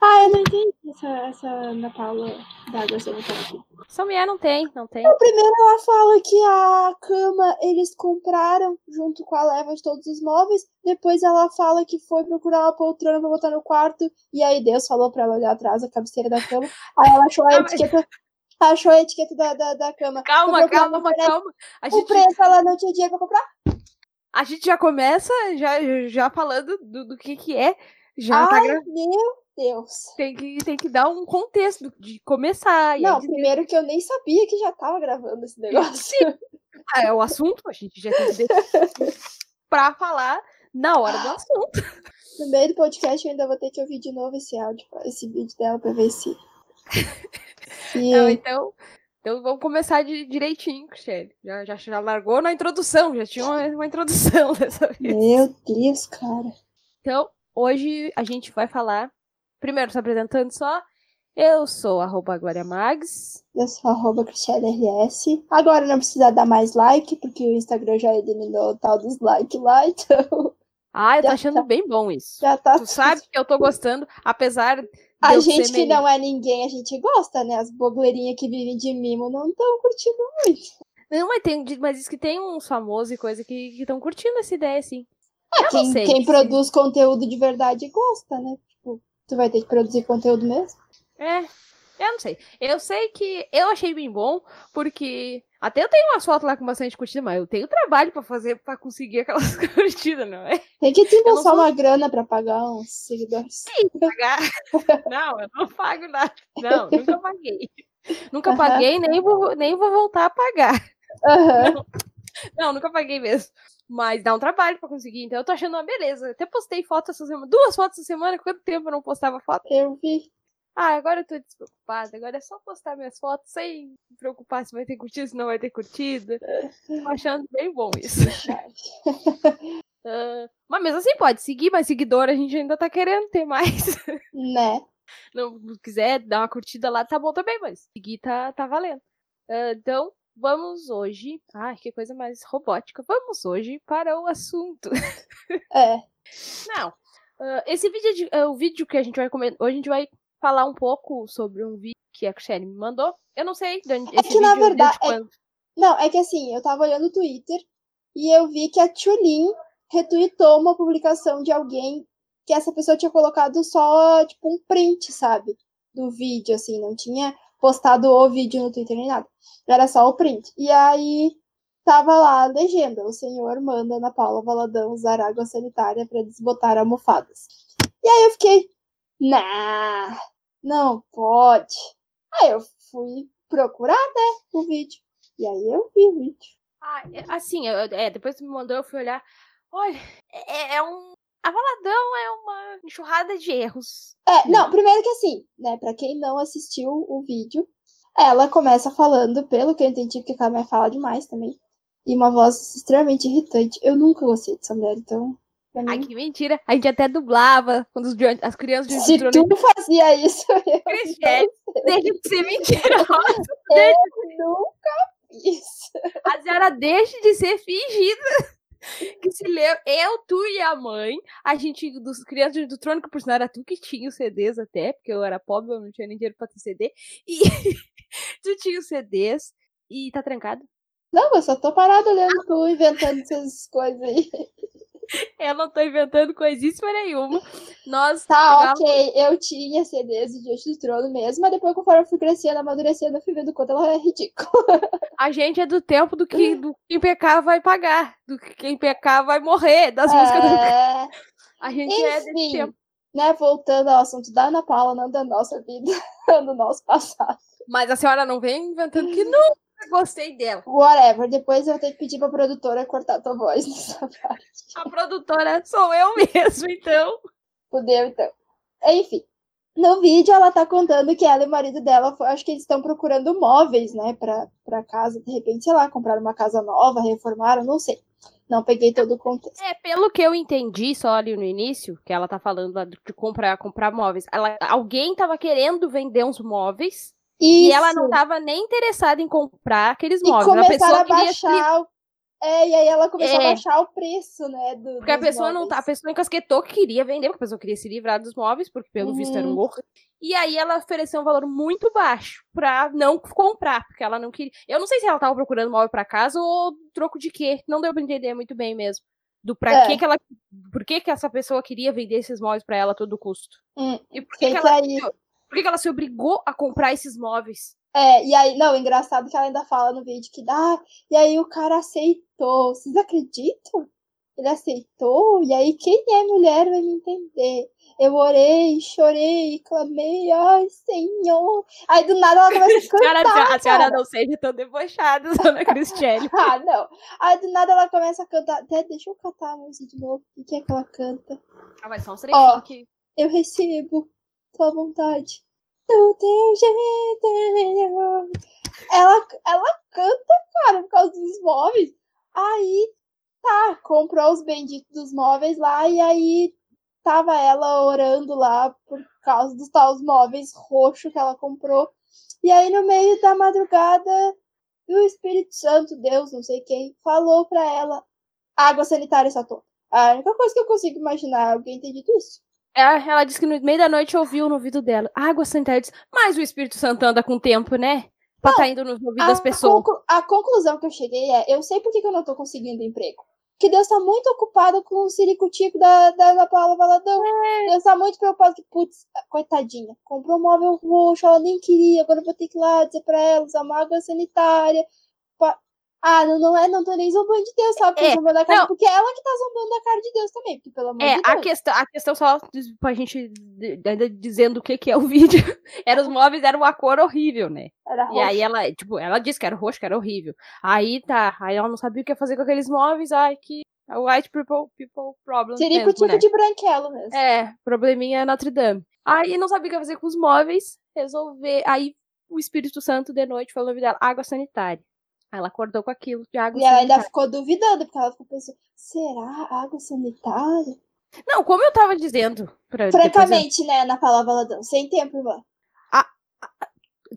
Ah, eu não entendi essa, essa Ana Paula d'água sanitária. Essa mulher não tem, não tem. No primeiro ela fala que a cama eles compraram junto com a leva de todos os móveis. Depois ela fala que foi procurar uma poltrona pra botar no quarto. E aí Deus falou pra ela olhar atrás da cabeceira da cama. Aí ela achou a etiqueta. Achou a etiqueta da, da, da cama. Calma, calma, calma. A O gente, preço ela não tinha dinheiro pra comprar. a gente já começa já, já falando do, do que que é. Já tá Ai, gra... meu Deus. tem, que, tem que dar um contexto de começar. E Não, primeiro que eu nem sabia que já tava gravando esse negócio. ah, é o assunto, a gente já tem pra falar na hora do assunto. No meio do podcast eu ainda vou ter que ouvir de novo esse áudio, esse vídeo dela pra ver se. se- Não, então, então vamos começar de, direitinho, Cristiane. Já, já, já largou na introdução, já tinha uma, uma introdução dessa vez. Meu Deus, cara. Então, hoje a gente vai falar. Primeiro, se apresentando só. Eu sou arroba Glória Mags. Eu sou arroba CristianeRS. Agora não precisa dar mais like, porque o Instagram já eliminou o tal dos likes lá, então Ah, eu tô Já achando tá. bem bom isso. já tá. Tu sabe que eu tô gostando, apesar A gente que não é ninguém, a gente gosta, né? As bobleirinhas que vivem de mimo não estão curtindo muito. Não, mas, tem, mas diz que tem uns famosos e coisa que estão curtindo essa ideia, assim. Ah, não quem, sei quem produz conteúdo de verdade gosta, né? Tu vai ter que produzir conteúdo mesmo. É, eu não sei. Eu sei que eu achei bem bom, porque até eu tenho umas fotos lá com bastante curtida, mas eu tenho trabalho pra fazer pra conseguir aquelas curtidas, não é? Tem que desembolsar sou- uma grana pra pagar uns seguidores. Pagar. Não, eu não pago nada. Não, nunca paguei. Nunca paguei, nem vou, nem vou voltar a pagar. Aham. Não, nunca paguei mesmo. Mas dá um trabalho pra conseguir, então eu tô achando uma beleza. Até postei foto essa semana, duas fotos essa semana, quanto tempo eu não postava foto? Eu vi. Ah, agora eu tô despreocupada. Agora é só postar minhas fotos sem me preocupar se vai ter curtida, se não vai ter curtida. Tô achando bem bom isso. Ah, mas mesmo assim, pode seguir, mas seguidor a gente ainda tá querendo ter mais. Né? Não quiser dar uma curtida lá, tá bom também, mas seguir tá, tá valendo. Ah, então, vamos hoje. Ai, que coisa mais robótica. Vamos hoje para o assunto. É. Não. ah, esse vídeo, é de- é o vídeo que a gente vai comentar. Hoje a gente vai falar um pouco sobre um vídeo que a Cristiane me mandou. Eu não sei de onde É que, na verdade, é-. Não, é que assim, eu tava olhando o Twitter e eu vi que a Tulin retweetou uma publicação de alguém que essa pessoa tinha colocado só, tipo, um print, sabe? Do vídeo, assim, não tinha postado o vídeo no Twitter nem nada. Era só o print. E aí tava lá a legenda: o senhor manda Ana Paula Valadão usar água sanitária para desbotar almofadas. E aí eu fiquei, nah, não pode. Aí eu fui procurar, né, o vídeo. E aí eu vi o vídeo. Ah, é- assim, eu- é, depois me mandou, eu fui olhar. Olha, é, é um. A Valadão é uma enxurrada de erros. É, não, primeiro que assim, né, pra quem não assistiu o vídeo, ela começa falando, pelo que eu entendi, porque a Carmen fala demais também, e uma voz extremamente irritante. Eu nunca gostei dessa mulher, então, pra Ai, mim, que mentira. A gente até dublava quando os, as crianças de se tu fazia isso, eu Cristiane, deixa de ser mentirosa. nunca fiz. A senhora deixe de ser fingida. Que se leu, eu, tu e a mãe, a gente, dos crianças do trono, que por sinal era tu que tinha os CDs até, porque eu era pobre, eu não tinha nem dinheiro pra ter CD, e tu tinha os CDs, e tá trancado? Não, eu só tô parada olhando tu inventando essas coisas aí. Eu não tô inventando coisíssima nenhuma. Nós Tá, ok, eu tinha CDs do Diante do Trono mesmo, mas depois, conforme eu fui crescendo, amadurecendo, eu fui vendo quanto ela é ridícula. A gente é do tempo do que do quem pecar vai pagar, do que quem pecar vai morrer, das músicas do... É... A gente é desse Enfim, tempo. né, voltando ao assunto da Ana Paula, não da nossa vida, do nosso passado. Mas a senhora não vem inventando que nunca gostei dela. Whatever, depois eu vou ter que pedir pra produtora cortar tua voz nessa parte. A produtora sou eu mesmo, então. Fudeu, então. Enfim, no vídeo ela tá contando que ela e o marido dela, acho que eles estão procurando móveis, né, pra, pra casa, de repente, sei lá, compraram uma casa nova, reformaram, não sei. Não peguei todo o contexto. É, pelo que eu entendi só ali no início, que ela tá falando de comprar, comprar móveis. Ela, alguém tava querendo vender uns móveis. Isso. E ela não tava nem interessada em comprar aqueles E móveis. A começaram pessoa a queria baixar. o- É, e aí ela começou É. a baixar o preço, né? Do, Porque a pessoa não tá, a móveis. pessoa encasquetou que queria vender, porque a pessoa queria se livrar dos móveis, porque pelo visto era um Uhum. horror. E aí ela ofereceu um valor muito baixo pra não comprar, porque ela não queria. Eu não sei se ela tava procurando móvel pra casa ou troco de quê. Não deu pra entender muito bem mesmo. Do pra É. que que ela. Por que que essa pessoa queria vender esses móveis pra ela a todo custo? Hum, E por que, que que ela. aí- Por que que ela se obrigou a comprar esses móveis? É, e aí, não, engraçado que ela ainda fala no vídeo que dá, e aí o cara aceitou. Vocês acreditam? Ele aceitou, e aí quem é mulher vai me entender. Eu orei, chorei, clamei, ai, Senhor. Aí do nada ela começa a cantar. a senhora cara. não seja tão debochada, dona Cristiane. Ah, não. Aí do nada ela começa a cantar. Até deixa eu catar a música de novo. O que é que ela canta? Ah, mas são uns Ó. trechinhos que. Eu recebo tua vontade. Do teu jeito. Ela, ela canta, cara, por causa dos móveis. Aí, tá, comprou os benditos dos móveis lá e aí tava ela orando lá por causa dos tais móveis roxos que ela comprou. E aí, no meio da madrugada, o Espírito Santo, Deus, não sei quem, falou pra ela: água sanitária só toma. A única coisa que eu consigo imaginar alguém ter dito isso. Ela, ela disse que no meio da noite ouviu no ouvido dela. Água sanitária. Mas o Espírito Santo anda com o tempo, né? Pra tá indo no ouvido das A pessoas. conclu- A conclusão que eu cheguei é: eu sei por que, que eu não tô conseguindo emprego. Porque Deus tá muito ocupado com o ciricutico da, da, da Paula Valadão. É. Deus tá muito preocupado que, putz, coitadinha, comprou um móvel roxo, ela nem queria, agora eu vou ter que ir lá dizer pra ela usar uma água sanitária. pa- Ah, não, não é, não tô nem zombando de Deus, sabe? É, zombando da cara, não. porque é ela que tá zombando da cara de Deus também, porque pelo amor É, de a Deus. questão, a questão só pra gente ainda dizendo o que, que é o vídeo. Era os móveis, era uma cor horrível, né? Era E roxo. aí ela, tipo, ela disse que era roxo, que era horrível. Aí tá, aí ela não sabia o que ia fazer com aqueles móveis, ai, que white people, people problem mesmo, Ciricutico né? de branquelo mesmo. É, probleminha Notre Dame. Aí não sabia o que fazer com os móveis, resolver. Aí o Espírito Santo de noite falou na vida dela, água sanitária. Ela acordou com aquilo de água E ela ainda sanitária. ficou duvidando, porque ela ficou pensando: será água sanitária? Não, como eu tava dizendo. Pra, depois eu- Francamente, né, na palavra Valadão, sem tempo, irmã.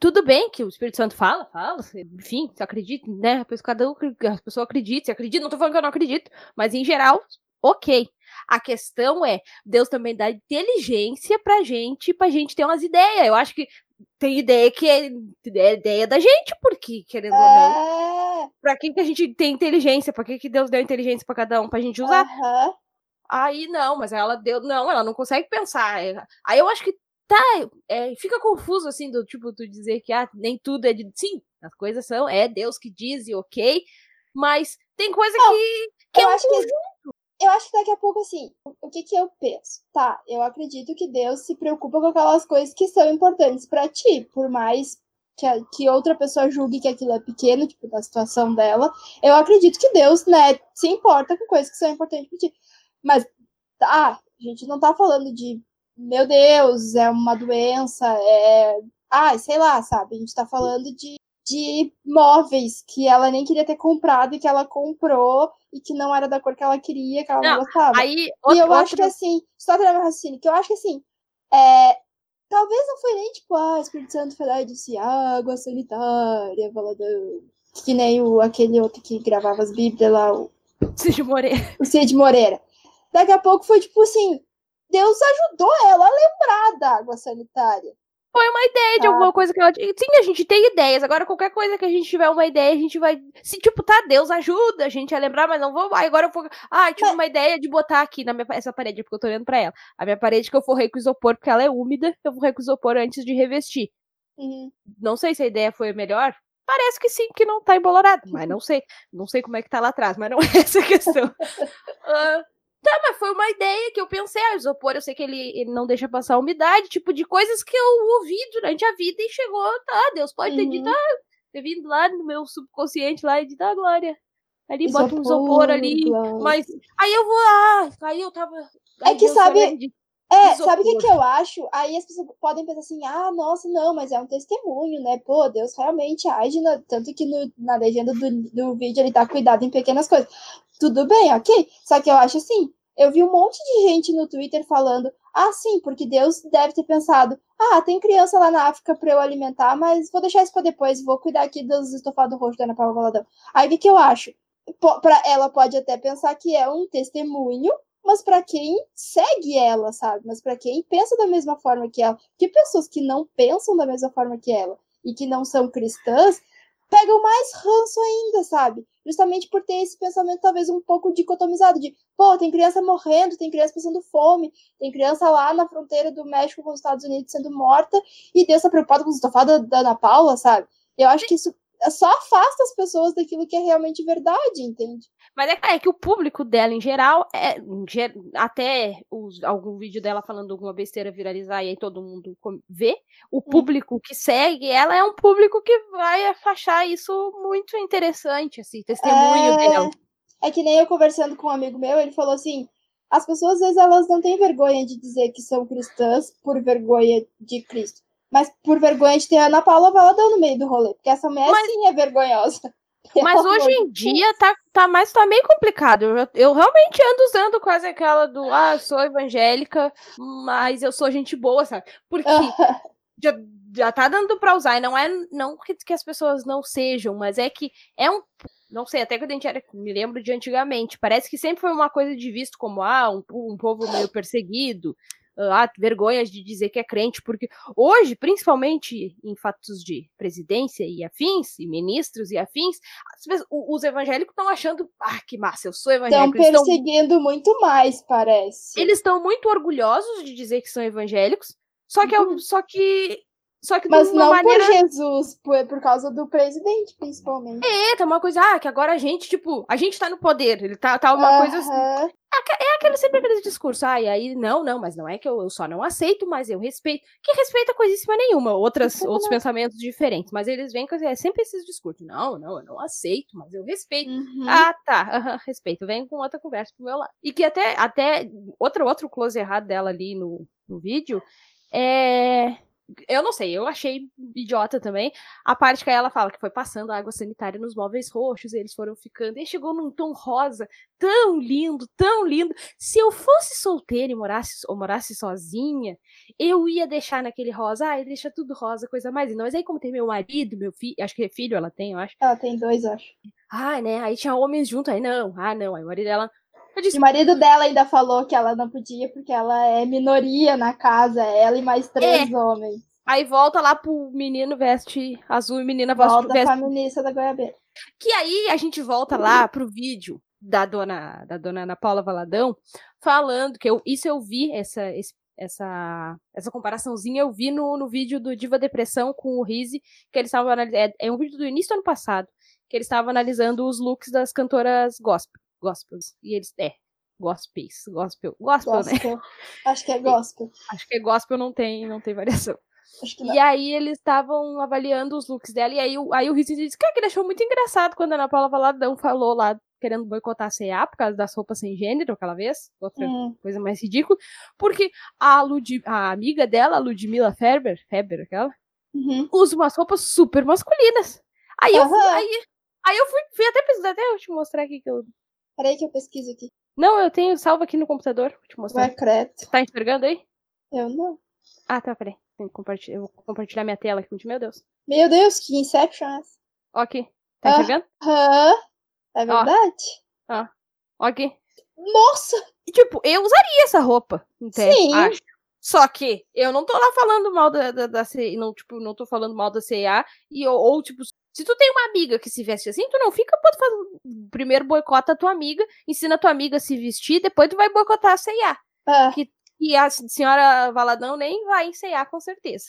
tudo bem que o Espírito Santo fala, fala, enfim, você acredita, né? A pessoa, cada um, a pessoa acredita, você acredita, não tô falando que eu não acredito, mas em geral, ok. A questão é, Deus também dá inteligência pra gente, pra gente ter umas ideias. Eu acho que tem ideia que é, é ideia da gente, porque, querendo ou não, É. pra que, que a gente tem inteligência? Pra que, que Deus deu inteligência pra cada um? Pra gente usar? Aham. Aí não, mas ela deu. Não, ela não consegue pensar. É, Aí eu acho que tá. é, fica confuso, assim, do tipo, tu dizer que ah, nem tudo é de. Sim, as coisas são. É Deus que diz e ok. Mas tem coisa Não, que. que eu é um acho que eu acho que daqui a pouco, assim, o que que eu penso? Tá, eu acredito que Deus se preocupa com aquelas coisas que são importantes pra ti, por mais que, a- que outra pessoa julgue que aquilo é pequeno, tipo, da situação dela. Eu acredito que Deus, né, se importa com coisas que são importantes pra ti. Mas, tá, a gente não tá falando de, meu Deus, é uma doença, é. Ai, sei lá, sabe? A gente tá falando de, de móveis que ela nem queria ter comprado e que ela comprou e que não era da cor que ela queria, que ela não, Não, gostava. Aí, E outra, eu acho que assim, só terminar meu raciocínio, que eu acho que assim, é, talvez não foi nem tipo, ah, o Espírito Santo foi lá e disse água sanitária, baladão. Que nem o, aquele outro que gravava as bíblias lá, o, Cid Moreira. o Cid Moreira. Daqui a pouco foi tipo assim, Deus ajudou ela a lembrar da água sanitária. Foi uma ideia de Ah. alguma coisa que ela. Sim, a gente tem ideias. Agora, qualquer coisa que a gente tiver uma ideia, a gente vai. Se, tipo, tá, Deus ajuda a gente a lembrar, mas não vou. Ai, agora eu vou. Ah, eu tive uma ideia de botar aqui na minha essa parede, porque eu tô olhando pra ela. A minha parede que eu forrei com isopor, porque ela é úmida, eu forrei com isopor antes de revestir. Uhum. Não sei se a ideia foi melhor. Parece que sim, que não tá embolorado. Mas não sei. Não sei como é que tá lá atrás, mas não é essa a questão. Ah, tá, mas foi uma ideia que eu pensei. Ah, isopor, eu sei que ele, ele não deixa passar a umidade, tipo de coisas que eu ouvi durante a vida e chegou. Tá, Deus pode ter Uhum. dito, ah, ter vindo lá no meu subconsciente lá e dito, ah, Glória. Ali bota um Isopor, isopor ali. Glória. Mas aí eu vou lá. Aí eu tava. É ai, que Deus, sabe- É, sabe o que, que eu acho? Aí as pessoas podem pensar assim, ah, nossa, não, mas é um testemunho, né? Pô, Deus realmente age, na... tanto que no, na legenda do, do vídeo ele tá cuidado em pequenas coisas. Tudo bem, ok. Só que eu acho assim, eu vi um monte de gente no Twitter falando, ah, sim, porque Deus deve ter pensado, ah, tem criança lá na África para eu alimentar, mas vou deixar isso para depois, vou cuidar aqui dos estofados roxos da Ana Paula Valadão. Aí o que, que eu acho? Pra, ela pode até pensar que é um testemunho, mas para quem segue ela, sabe? Mas para quem pensa da mesma forma que ela, que pessoas que não pensam da mesma forma que ela e que não são cristãs, pegam mais ranço ainda, sabe? Justamente por ter esse pensamento talvez um pouco dicotomizado de, pô, tem criança morrendo, tem criança passando fome, tem criança lá na fronteira do México com os Estados Unidos sendo morta, e Deus tá preocupado com os estofados da Ana Paula, sabe? Eu acho que isso só afasta as pessoas daquilo que é realmente verdade, entende? Mas é, é que o público dela, em geral, é até os, algum vídeo dela falando alguma besteira viralizar e aí todo mundo vê, o hum. público que segue ela é um público que vai achar isso muito interessante, assim, testemunho é... dela. É que nem eu conversando com um amigo meu, ele falou assim: as pessoas às vezes elas não têm vergonha de dizer que são cristãs por vergonha de Cristo mas por vergonha de ter a Ana Paula Valadão no meio do rolê, porque essa mulher mas, sim é vergonhosa. Mas hoje em dia tá, tá mais tá meio complicado. Eu, eu realmente ando usando quase aquela do ah, sou evangélica, mas eu sou gente boa, sabe? Porque já, já tá dando pra usar, e não é não que, que as pessoas não sejam, mas é que é um não sei, até quando a gente era, me lembro de antigamente, parece que sempre foi uma coisa de visto como, ah, um, um povo meio perseguido, ah, vergonhas de dizer que é crente, porque hoje, principalmente em fatos de presidência e afins, e ministros e afins, os evangélicos estão achando, ah, que massa, eu sou evangélico. Estão perseguindo muito mais, parece. Eles estão muito orgulhosos de dizer que são evangélicos, só que, uhum. só que só que Mas não maneira... por Jesus, por, por causa do presidente, principalmente. É, tá uma coisa, ah, que agora a gente, tipo, a gente tá no poder, ele tá, tá uma coisa assim. É, é aquele, sempre aquele discurso, ah, e aí, não, não, mas não é que eu, eu só não aceito, mas eu respeito. Que respeita coisíssima nenhuma, outras, outros pensamentos diferentes, mas eles vêm com é sempre esses discursos, não, não, eu não aceito, mas eu respeito. Uhum. Ah, tá, respeito, vem com outra conversa pro meu lado. E que até, até outro, outro close errado dela ali no, no vídeo é eu não sei, eu achei idiota também. A parte que ela fala que foi passando água sanitária nos móveis roxos, e eles foram ficando, e chegou num tom rosa, tão lindo, tão lindo. Se eu fosse solteira e morasse, ou morasse sozinha, eu ia deixar naquele rosa, ah, deixa tudo rosa, coisa mais linda. Mas aí, como tem meu marido, meu filho, acho que é filho ela tem, eu acho. Ela tem dois, acho. Ah, né? Aí tinha homens junto, aí não, ah, não, aí o marido dela Disse... O marido dela ainda falou que ela não podia porque ela é minoria na casa, ela e mais três é. homens. Aí volta lá pro menino veste azul e menina volta veste... Volta feminista da Goiabeira. Que aí a gente volta lá pro vídeo da dona da dona Ana Paula Valadão falando que eu, isso eu vi essa esse, essa essa comparaçãozinha eu vi no, no vídeo do Diva Depressão com o Rizzi, que eles estavam é, é um vídeo do início do ano passado, que eles estavam analisando os looks das cantoras gospel gospels. E eles, é, gospels, gospel, gospel, gospel. né? Acho que é gospel. Acho que é gospel, não tem, não tem variação. E aí eles estavam avaliando os looks dela, e aí, aí o Rizzi disse que, que ele achou muito engraçado quando a Ana Paula Valadão falou lá, querendo boicotar a CA por causa das roupas sem gênero aquela vez, outra hum. coisa mais ridícula, porque a, Lud, a amiga dela, a Ludmilla Ferber, Ferber aquela, uhum. usa umas roupas super masculinas. Aí, uhum. eu, aí, aí eu fui, fui até pesquisar, até eu te mostrar aqui que eu Peraí que eu pesquiso aqui. Não, eu tenho salvo aqui no computador. Vou te mostrar. Credo. Tá enxergando aí? Eu não. Ah, tá, peraí. Eu vou compartilhar minha tela aqui contigo. Meu Deus. Meu Deus, que Inception é essa? Ok. Tá enxergando? Aham. É verdade? Ó. Ó. Ok. Nossa! Tipo, eu usaria essa roupa. Entende? Sim. Acho. Só que eu não tô lá falando mal da, da, da não, tipo, não tô falando mal da CA e ou, ou, tipo, se tu tem uma amiga que se veste assim, tu não fica, pode fazer, primeiro boicota a tua amiga, ensina a tua amiga a se vestir, depois tu vai boicotar a C&A. É. Que, e a senhora Valadão nem vai ensaiar, com certeza.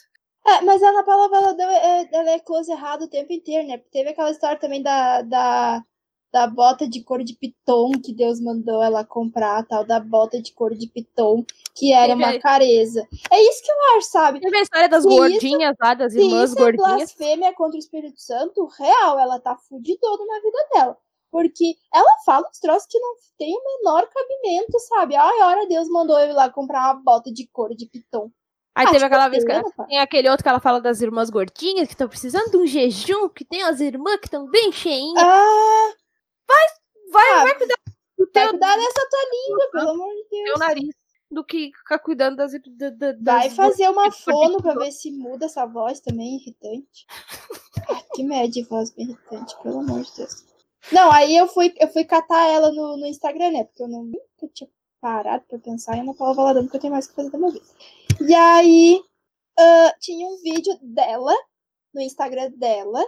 É, mas a Ana Paula Valadão, é, ela é close errado o tempo inteiro, né? Teve aquela história também da, da da bota de couro de piton que Deus mandou ela comprar, tal, da bota de couro de piton, que era Teve... uma careza. É isso que eu acho, sabe? Teve a história das gordinhas isso, lá, das irmãs isso gordinhas. É blasfêmia contra o Espírito Santo, real, ela tá fudidona na vida dela. Porque ela fala uns troços que não tem o menor cabimento, sabe? Ai, ora, Deus mandou eu ir lá comprar uma bota de couro de piton. Aí Ah, teve tipo, aquela vez que Helena, pá. tem aquele outro que ela fala das irmãs gordinhas que estão precisando de um jejum, que tem as irmãs que estão bem cheinhas. Ah, vai, ah, vai cuidar do vai teu, cuidar dessa tua língua, pelo amor de teu Deus. nariz do que ficar cuidando das, da- da- das Vai fazer uma fono pra ver se muda essa voz também, irritante. Ah, que merda de voz bem irritante, pelo amor de Deus. Não, aí eu fui, eu fui catar ela no, no Instagram, né? Porque eu não, nunca tinha parado pra pensar em Ana Paula Valadão, porque eu tenho mais o que fazer da minha vida. E aí, ah, tinha um vídeo dela, no Instagram dela.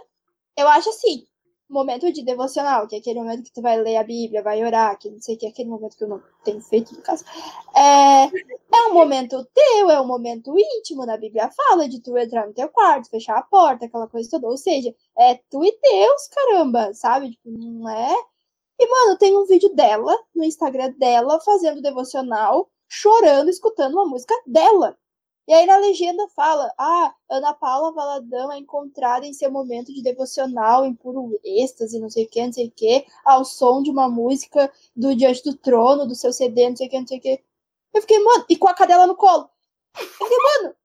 Eu acho assim, momento de devocional, que é aquele momento que tu vai ler a Bíblia, vai orar, que não sei o que, aquele momento que eu não tenho feito no caso. É, é um momento teu, é um momento íntimo, na Bíblia fala de tu entrar no teu quarto, fechar a porta, aquela coisa toda. Ou seja, é tu e Deus, caramba, sabe? Tipo, não é. E, mano, tem um vídeo dela, no Instagram dela, fazendo devocional, chorando, escutando uma música dela. E aí na legenda fala: Ah, Ana Paula Valadão é encontrada em seu momento de devocional, em puro êxtase, não sei o que, não sei o que, ao som de uma música do Diante do Trono, do seu CD, não sei o que, não sei o que. Eu fiquei, mano, e com a cadela no colo. Eu fiquei, mano,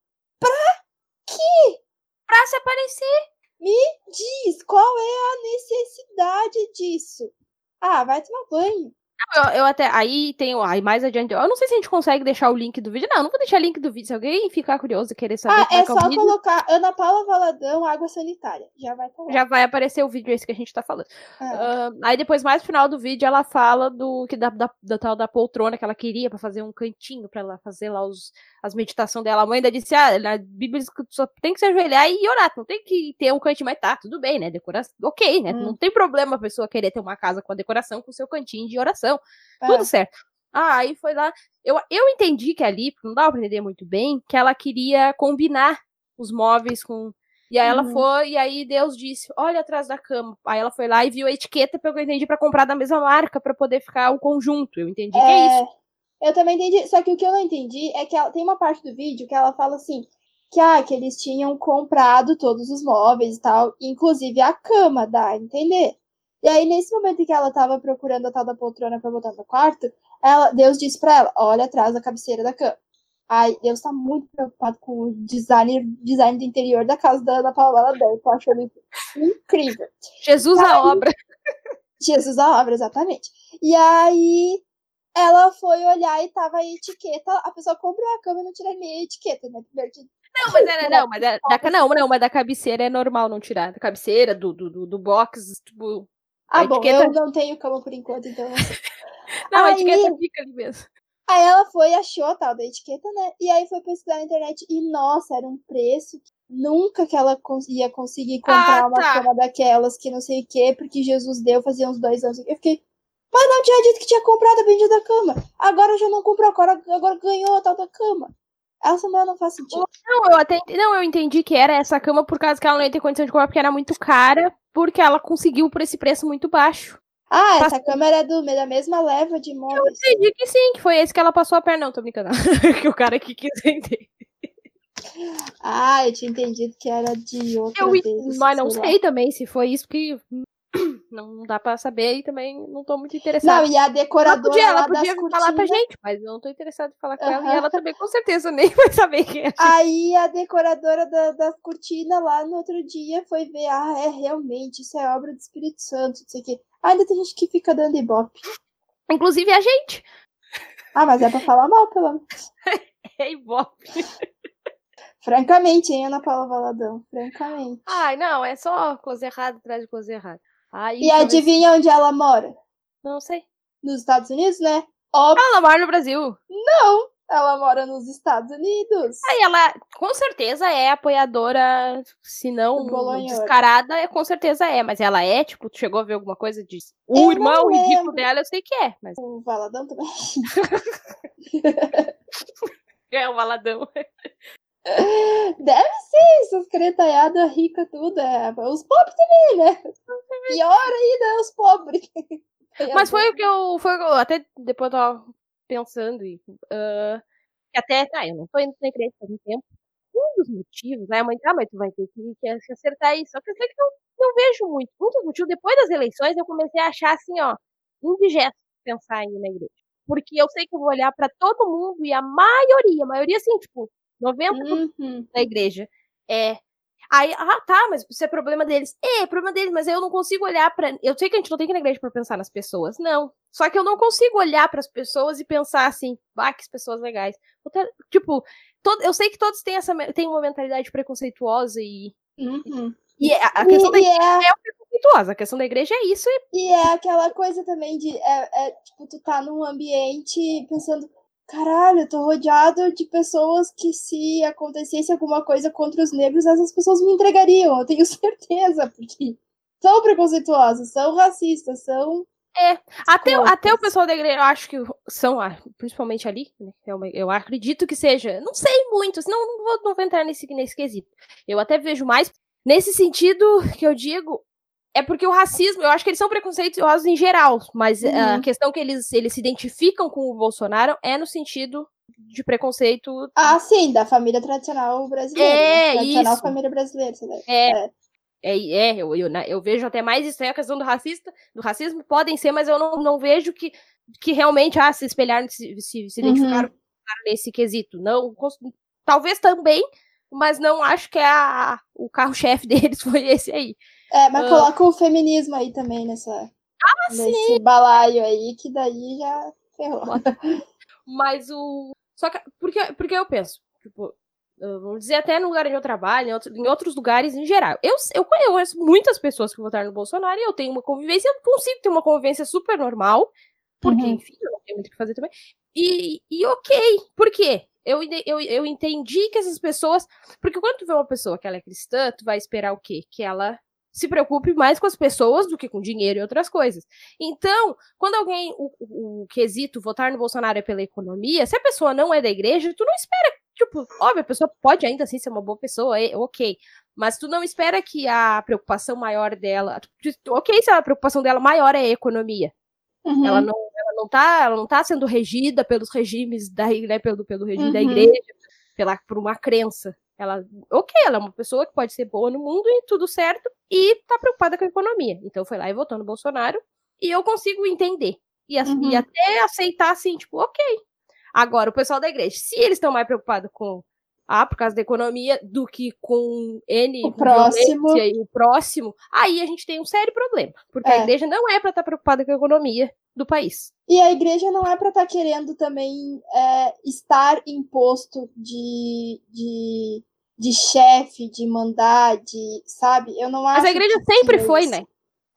Pra se aparecer. diz qual é a necessidade disso. Ah, vai tomar banho. Eu, eu até. Aí tem. Aí mais adiante. Eu não sei se a gente consegue deixar o link do vídeo. Não, eu não vou deixar o link do vídeo. Se alguém ficar curioso e querer saber Ah, é que é só vídeo, colocar Ana Paula Valadão, água sanitária. Já vai lá. já vai aparecer o vídeo esse que a gente tá falando. Ah, Ah, aí depois, mais no final do vídeo, ela fala do que da, da, da tal da poltrona que ela queria pra fazer um cantinho pra ela fazer lá os, as meditações dela. A mãe ainda disse: ah, na Bíblia só tem que se ajoelhar e orar, não tem que ter um cantinho, mas tá, tudo bem, né? Decoração, ok, né? Hum. Não tem problema a pessoa querer ter uma casa com a decoração com seu cantinho de oração. é. Tudo certo. Ah, aí foi lá. Eu, eu entendi que ali, porque não dá pra entender muito bem, que ela queria combinar os móveis com. E aí ela Uhum. foi, e aí Deus disse: olha atrás da cama. Aí ela foi lá e viu a etiqueta, pelo que eu entendi, pra comprar da mesma marca, pra poder ficar um conjunto. Eu entendi que é isso. Eu também entendi. Só que o que eu não entendi é que ela, tem uma parte do vídeo que ela fala assim: que, ah, que eles tinham comprado todos os móveis e tal, inclusive a cama, dá a entender. E aí, nesse momento em que ela tava procurando a tal da poltrona pra botar no quarto, ela, Deus disse pra ela: olha atrás da cabeceira da cama. Aí, Deus tá muito preocupado com o design, design do interior da casa da Ana Paula Valadão. Eu tô achando incrível. Jesus a obra. Jesus a obra, exatamente. E aí ela foi olhar e tava a etiqueta. A pessoa comprou a cama e não tira nem a etiqueta, né? Primeiro que. Não, mas era, não, mas era, da, não, não, mas da cabeceira é normal não tirar. Da cabeceira, do, do, do, box, tipo. Ah, A bom, etiqueta- eu não tenho cama por enquanto, então não sei. Não, a Aí- etiqueta fica ali mesmo. Aí ela foi achou a tal da etiqueta, né? E aí foi pesquisar na internet e, nossa, era um preço que nunca que ela ia conseguir comprar Ah, uma tá. cama daquelas que não sei o quê, porque Jesus deu fazia uns dois anos. Eu fiquei, mas não tinha dito que tinha comprado a bendita cama. Agora já não comprou, agora, agora ganhou a tal da cama. Essa semana não faz sentido. Não, eu até não, eu entendi que era essa cama por causa que ela não ia ter condição de comprar porque era muito cara, porque ela conseguiu por esse preço muito baixo. Ah, Passa- essa câmera é do, da mesma leva de Eu móveis. entendi que sim, que foi esse que ela passou a perna. Não, tô brincando. que o cara que quis vender. Ah, eu tinha entendido que era de outra Eu, vez. mas não sei lá. também se foi isso, porque não dá pra saber e também não tô muito interessada. Não, e a Ela decoradora podia, ela lá das podia falar pra cortinas. gente, mas eu não tô interessada em falar com ela. E ela também, com certeza, nem vai saber quem é. Aí a decoradora da, das cortinas lá no outro dia foi ver, ah, é realmente, isso é obra do Espírito Santo, não sei o quê. Ainda tem gente que fica dando ibope. Inclusive a gente. Ah, mas é pra falar mal, pelo menos. É Ibope. Francamente, hein, Ana Paula Valadão? Francamente. Ai, não, é só coisa errada atrás de coisa errada. E adivinha onde ela mora? Não sei. Nos Estados Unidos, né? Óbvio, Ela mora no Brasil. não. Ela mora nos Estados Unidos. Aí ela, com certeza, é apoiadora, se não descarada, é, com certeza é. Mas ela é, tipo, chegou a ver alguma coisa de. O Eu irmão ridículo dela, eu sei que é. Mas O Valadão também. é o Valadão. Deve ser, essas cretalhadas ricas tudo. É. Os pobres também, né? Pior ainda é os pobres. Mas foi o que eu. Foi até depois eu tava pensando. E, que até. Ah, eu não tô indo na igreja faz um tempo. Um dos motivos, né? Mãe, ah, mas tu vai ter que, que acertar isso. Só que eu sei que não, não vejo muito. Um dos motivos, depois das eleições, eu comecei a achar assim, ó, indigesto pensar em ir na igreja. Porque eu sei que eu vou olhar para todo mundo e a maioria, a maioria assim, tipo, 90% uhum. da igreja é Aí, ah, tá, mas isso é problema deles. É, é problema deles, mas eu não consigo olhar para. Eu sei que a gente não tem que ir na igreja pra pensar nas pessoas. Não. Só que eu não consigo olhar para as pessoas e pensar assim, ah, que pessoas legais. Tipo, todo... eu sei que todos têm essa têm uma mentalidade preconceituosa e. Uhum. E é, a questão e, da igreja é... é preconceituosa, a questão da igreja é isso. E, e é aquela coisa também de. É, é, tipo, tu tá num ambiente pensando caralho, eu tô rodeado de pessoas que se acontecesse alguma coisa contra os negros, essas pessoas me entregariam, eu tenho certeza, porque são preconceituosas, são racistas, são. É, até, até o pessoal da igreja, eu acho que são, ah, principalmente ali, né, eu, eu acredito que seja, não sei muito, senão não vou, não vou entrar nesse, nesse quesito. Eu até vejo mais, nesse sentido que eu digo, é porque o racismo, eu acho que eles são preconceituosos em geral, mas uhum. a questão que eles, eles se identificam com o Bolsonaro é no sentido de preconceito. Ah, sim, da família tradicional brasileira. É, né? tradicional isso. família brasileira. É. é. É, é eu, eu, né, eu, vejo até mais isso aí, a questão do racista, do racismo, podem ser, mas eu não, não vejo que, que realmente ah, se espelharam, se, se, se identificaram uhum. nesse quesito. Não, talvez também, mas não acho que é a, o carro-chefe deles foi esse aí. É, mas uh... coloca o feminismo aí também nessa. Ah, nesse sim. balaio aí, que daí já ferrou. Mas o. Só que. Porque, porque eu penso, tipo, vamos dizer, até no lugar onde eu trabalho, em, outro, em outros lugares em geral. Eu, eu conheço muitas pessoas que votaram no Bolsonaro e eu tenho uma convivência, eu consigo ter uma convivência super normal, porque, uhum. enfim, eu não tenho muito o que fazer também. E, e ok, por quê? Eu, eu, eu entendi que essas pessoas. Porque quando tu vê uma pessoa que ela é cristã, tu vai esperar o quê? Que ela se preocupe mais com as pessoas do que com dinheiro e outras coisas. Então, quando alguém, o, o, o, quesito votar no Bolsonaro é pela economia, se a pessoa não é da igreja, tu não espera, tipo, óbvio, a pessoa pode ainda assim ser uma boa pessoa, é, ok, mas tu não espera que a preocupação maior dela, ok, se a preocupação dela maior é a economia, uhum. ela, não, ela, não tá, ela não tá sendo regida pelos regimes da, né, pelo, pelo regime uhum. da igreja, pela, por uma crença. Ela, ok, ela é uma pessoa que pode ser boa no mundo e tudo certo, e tá preocupada com a economia. Então foi lá e votou no Bolsonaro, e eu consigo entender. E, uhum. e até aceitar assim, tipo, ok. Agora, o pessoal da igreja, se eles estão mais preocupados com ah, por causa da economia, do que com N o próximo. e o próximo, aí a gente tem um sério problema. Porque é. a igreja não é para estar tá preocupada com a economia do país. E a igreja não é para estar tá querendo também é, estar imposto de, de, de chefe, de mandar, de, sabe? Eu não acho. Mas a igreja sempre foi, né?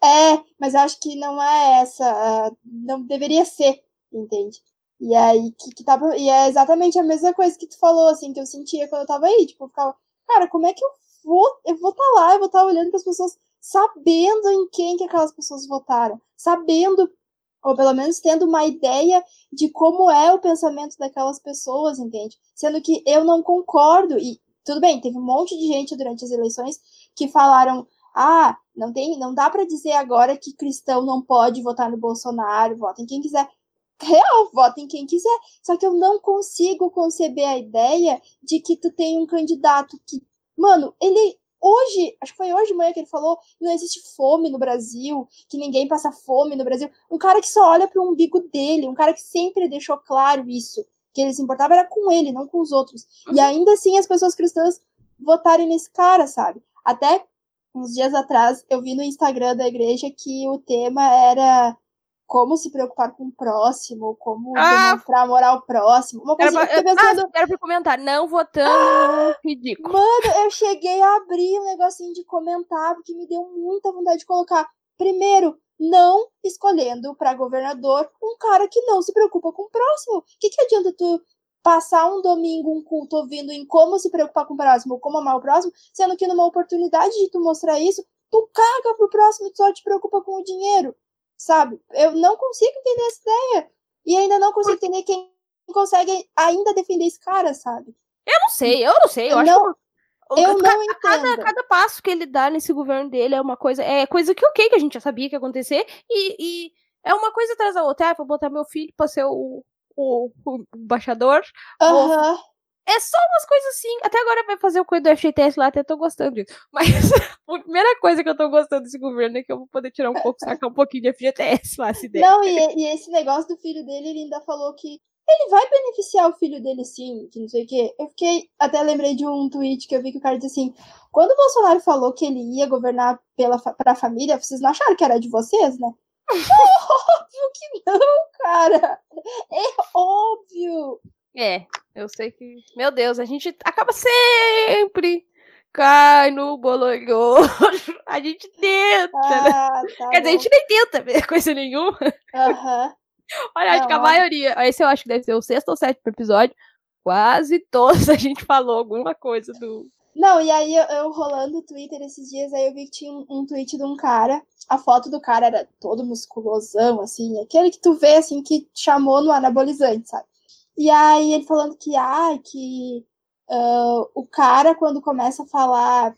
É, mas acho que não é essa. Não deveria ser, entende? E aí, que, que tava. E é exatamente a mesma coisa que tu falou, assim, que eu sentia quando eu tava aí. Tipo, eu ficava, cara, como é que eu vou. Eu vou estar tá lá, eu vou estar tá olhando para as pessoas, sabendo em quem que aquelas pessoas votaram, sabendo, ou pelo menos tendo uma ideia de como é o pensamento daquelas pessoas, entende? Sendo que eu não concordo, e tudo bem, teve um monte de gente durante as eleições que falaram. Ah, não tem, não dá para dizer agora que cristão não pode votar no Bolsonaro, votem quem quiser real, vota em quem quiser. Só que eu não consigo conceber a ideia de que tu tem um candidato que, mano, ele hoje, acho que foi hoje de manhã que ele falou, não existe fome no Brasil, que ninguém passa fome no Brasil. Um cara que só olha para o umbigo dele, um cara que sempre deixou claro isso, que ele se importava era com ele, não com os outros. Uhum. E ainda assim as pessoas cristãs votarem nesse cara, sabe? Até uns dias atrás eu vi no Instagram da igreja que o tema era como se preocupar com o próximo, como ah, demonstrar amor ao próximo. Uma coisa era, que eu pensando... ah, quero pra comentar, não votando ah, ridículo. Mano, eu cheguei a abrir um negocinho de comentar, porque me deu muita vontade de colocar. Primeiro, não escolhendo para governador um cara que não se preocupa com o próximo. O que, que adianta tu passar um domingo, um culto, ouvindo em como se preocupar com o próximo, como amar o próximo, sendo que numa oportunidade de tu mostrar isso, tu caga pro próximo e tu só te preocupa com o dinheiro sabe? Eu não consigo entender essa ideia. E ainda não consigo entender quem consegue ainda defender esse cara, sabe? Eu não sei, eu não sei. Eu, não, acho que... eu não entendo. Cada, cada passo que ele dá nesse governo dele é uma coisa. É coisa que ok, que a gente já sabia que ia acontecer. E, e é uma coisa atrás da outra. Ah, vou botar meu filho pra ser o, o, o embaixador. Uhum. É só umas coisas assim. Até agora vai fazer o coisa do FGTS lá, até tô gostando disso. Mas a primeira coisa que eu tô gostando desse governo é que eu vou poder tirar um pouco, sacar um pouquinho de FGTS lá, se der. Não, e, e esse negócio do filho dele, ele ainda falou que ele vai beneficiar o filho dele sim, que não sei o quê. Eu fiquei, até lembrei de um tweet que eu vi que o cara disse assim: quando o Bolsonaro falou que ele ia governar pela, pra família, vocês não acharam que era de vocês, né? óbvio que não, cara! É óbvio! É, eu sei que. Meu Deus, a gente acaba sempre cai no bolonhoso. A gente tenta, né? Ah, tá Quer dizer, a gente nem tenta ver coisa nenhuma. Aham. Olha, acho que a maioria. Esse eu acho que deve ser o sexto ou sétimo episódio. Quase todos a gente falou alguma coisa do. Não, e aí eu, eu rolando o Twitter esses dias, aí eu vi que tinha um, um tweet de um cara. A foto do cara era todo musculosão, assim, aquele que tu vê, assim, que chamou no anabolizante, sabe? E aí ele falando que, ah, que ah, o cara, quando começa a falar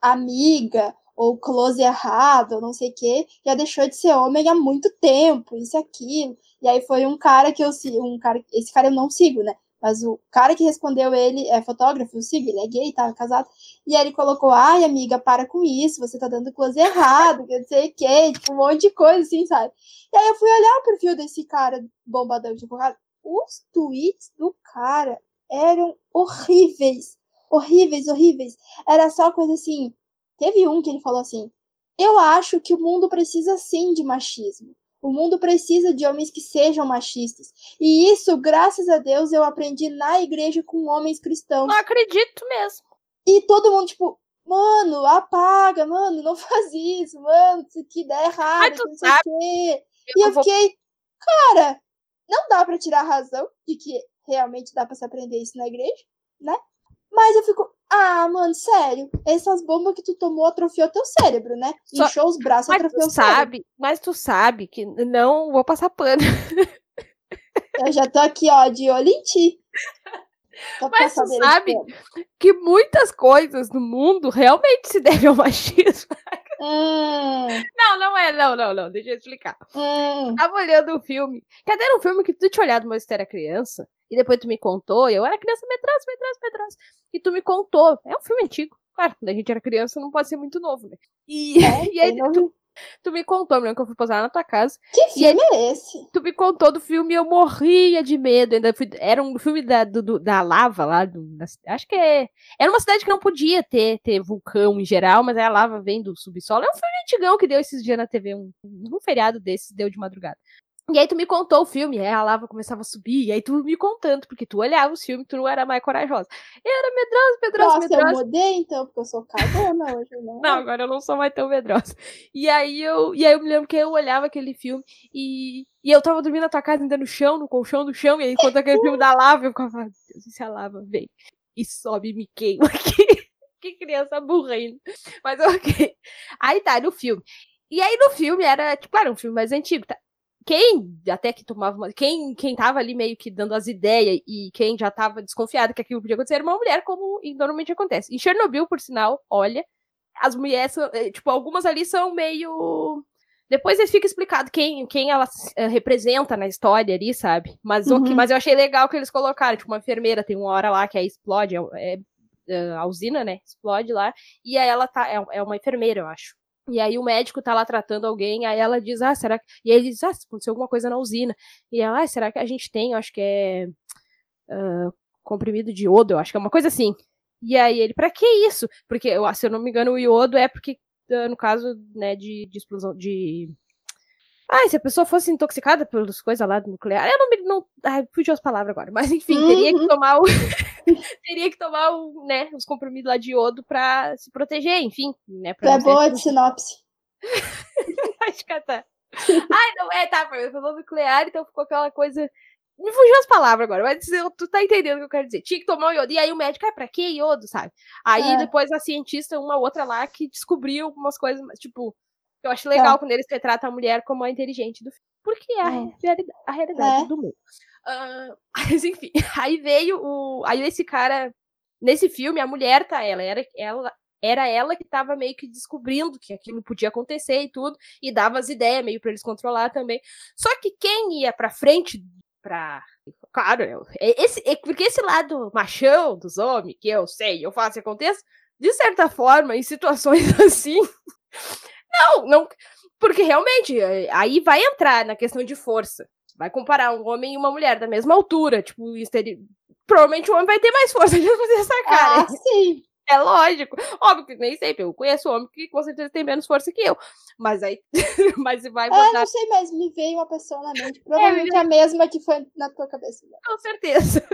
amiga ou close errado, não sei o quê, já deixou de ser homem há muito tempo, isso e aquilo. E aí foi um cara que eu sigo, um cara, esse cara eu não sigo, né? Mas o cara que respondeu ele é fotógrafo, eu sigo, ele é gay, tá casado. E aí ele colocou, ai, amiga, para com isso, você tá dando close errado, que não sei o tipo, um monte de coisa assim, sabe? E aí eu fui olhar o perfil desse cara bombadão de porrada. Os tweets do cara eram horríveis. Horríveis, horríveis. Era só coisa assim. Teve um que ele falou assim: Eu acho que o mundo precisa sim de machismo. O mundo precisa de homens que sejam machistas. E isso, graças a Deus, eu aprendi na igreja com homens cristãos. Não acredito mesmo. E todo mundo, tipo, mano, apaga, mano, não faz isso, mano, isso aqui dá errado, tu não sei o quê. Eu E eu vou- fiquei, cara, não dá pra tirar a razão de que realmente dá pra se aprender isso na igreja, né? Mas eu fico, ah, mano, sério, essas bombas que tu tomou atrofiou teu cérebro, né? Só- Inchou os braços, Mas atrofiou tu o cérebro. sabe, mas tu sabe que não vou passar pano. Eu já tô aqui, ó, de olho em ti. Mas tu sabe-. Que muitas coisas no mundo realmente se devem ao machismo. Hum, Não, não é, não, não, não. Deixa eu explicar. hum. Tava olhando um filme. Cadê era um filme que tu tinha olhado mas tu era criança? E depois tu me contou, e eu era criança medrosa, medrosa, medrosa. E tu me contou. É um filme antigo. Claro, quando a gente era criança não pode ser muito novo, né? E, É, e aí tu, tu me contou, lembro que eu fui posar na tua casa. Que E aí- filme é esse? Tu me contou do filme e eu morria de medo. Ainda fui- era um filme da, do- da lava lá. do- da acho que é. Era uma cidade que não podia ter, ter vulcão em geral, mas aí a lava vem do subsolo. É um filme antigão que deu esses dias na TV, um, um feriado desses, deu de madrugada. E aí tu me contou o filme, aí a lava começava a subir, e aí tu me contando, porque tu olhava os filmes, tu não era mais corajosa. Eu era medrosa, medrosa, Nossa, eu medrosa. mudei então, porque eu sou cagona hoje, não. Não, agora eu não sou mais tão medrosa. E aí eu, e aí eu me lembro que eu olhava aquele filme e, e eu tava dormindo na tua casa ainda no chão, no colchão do chão, e aí quando aquele filme da lava, eu ficava, "Meu Deus, e se a lava vem e sobe e me queima aqui. que criança burra ainda. Mas ok. Aí tá, no filme. E aí no filme era, tipo, era um filme mais antigo, tá? Quem até que tomava uma. Quem, quem tava ali meio que dando as ideias e quem já tava desconfiado que aquilo podia acontecer era uma mulher, como normalmente acontece. Em Chernobyl, por sinal, olha, as mulheres, são, eh, tipo, algumas ali são meio. Depois fica explicado quem, quem ela eh, representa na história ali, sabe? Mas, Uhum. mas eu achei legal que eles colocaram, tipo, uma enfermeira, tem uma hora lá que aí explode, é, é, a usina, né? Explode lá, e aí ela tá, é, é uma enfermeira, eu acho. E aí o médico tá lá tratando alguém, aí ela diz, ah, será que. E aí ele diz, ah, aconteceu alguma coisa na usina. E ela, ah, será que a gente tem? Eu acho que é. ah, comprimido de iodo, eu acho que é uma coisa assim. E aí ele, pra que isso? Porque, se eu não me engano, o iodo é porque, no caso, né, de, de explosão, de... Ah, se a pessoa fosse intoxicada pelas coisas lá do nuclear, eu não me... Não, ai, fugiu as palavras agora, mas enfim, teria que Uhum. tomar o... teria que tomar o, né, os comprimidos lá de iodo pra se proteger, enfim, né, pra é boa de sinopse. Acho que tá. Ai, não é, tá, falou nuclear, então ficou aquela coisa. Me fugiu as palavras agora, mas tu tá entendendo o que eu quero dizer. Tinha que tomar o iodo. E aí o médico, ah, pra que iodo, sabe? Aí É. depois a cientista, uma outra lá, que descobriu algumas coisas, tipo, eu acho legal quando eles retratam a mulher como a inteligente do filme. Porque é a, É. a realidade É. do mundo. Ah, mas enfim, aí veio o. Aí esse cara. Nesse filme, a mulher tá ela. Era ela, era ela que tava meio que descobrindo que aquilo podia acontecer e tudo. E dava as ideias meio pra eles controlar também. Só que quem ia pra frente pra claro, é esse, é porque esse lado machão dos homens, que eu sei, eu faço e aconteça, de certa forma, em situações assim. Não, não. Porque realmente, é, aí vai entrar na questão de força. Vai comparar um homem e uma mulher da mesma altura. Tipo, esteri... provavelmente o homem vai ter mais força de fazer essa cara. Ah, sim. É lógico. Óbvio que nem sempre. Eu conheço homem que com certeza tem menos força que eu. Mas aí. mas vai botar. Ah, não sei, mas me veio uma pessoa na mente. Provavelmente é, a mesma que foi na tua cabeça. Com certeza.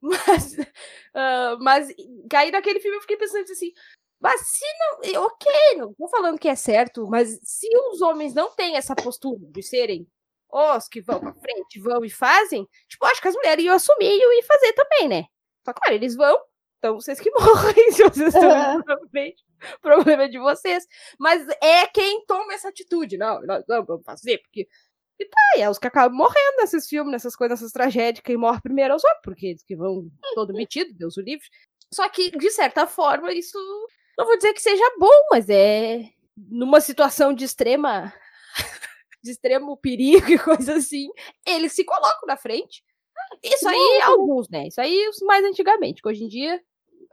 mas. Uh, mas caí naquele filme eu fiquei pensando assim. Mas se não. Ok, não tô falando que é certo, mas se os homens não têm essa postura de serem os que vão pra frente, vão e fazem, tipo, acho que as mulheres iam assumir e fazer também, né? Só claro, eles vão, então vocês que morrem se vocês estão uhum. pra frente. O problema é de vocês. Mas é quem toma essa atitude. Não, nós não vamos fazer, porque. E tá, e é os que acabam morrendo nesses filmes, nessas coisas, nessas tragédias. Quem morre primeiro é os homens, porque eles que vão todo metido, Deus o livre. Só que, de certa forma, isso não vou dizer que seja bom, mas é numa situação de extrema de extremo perigo e coisa assim, eles se colocam na frente. Isso aí, alguns, né? Isso aí, os mais antigamente, que hoje em dia.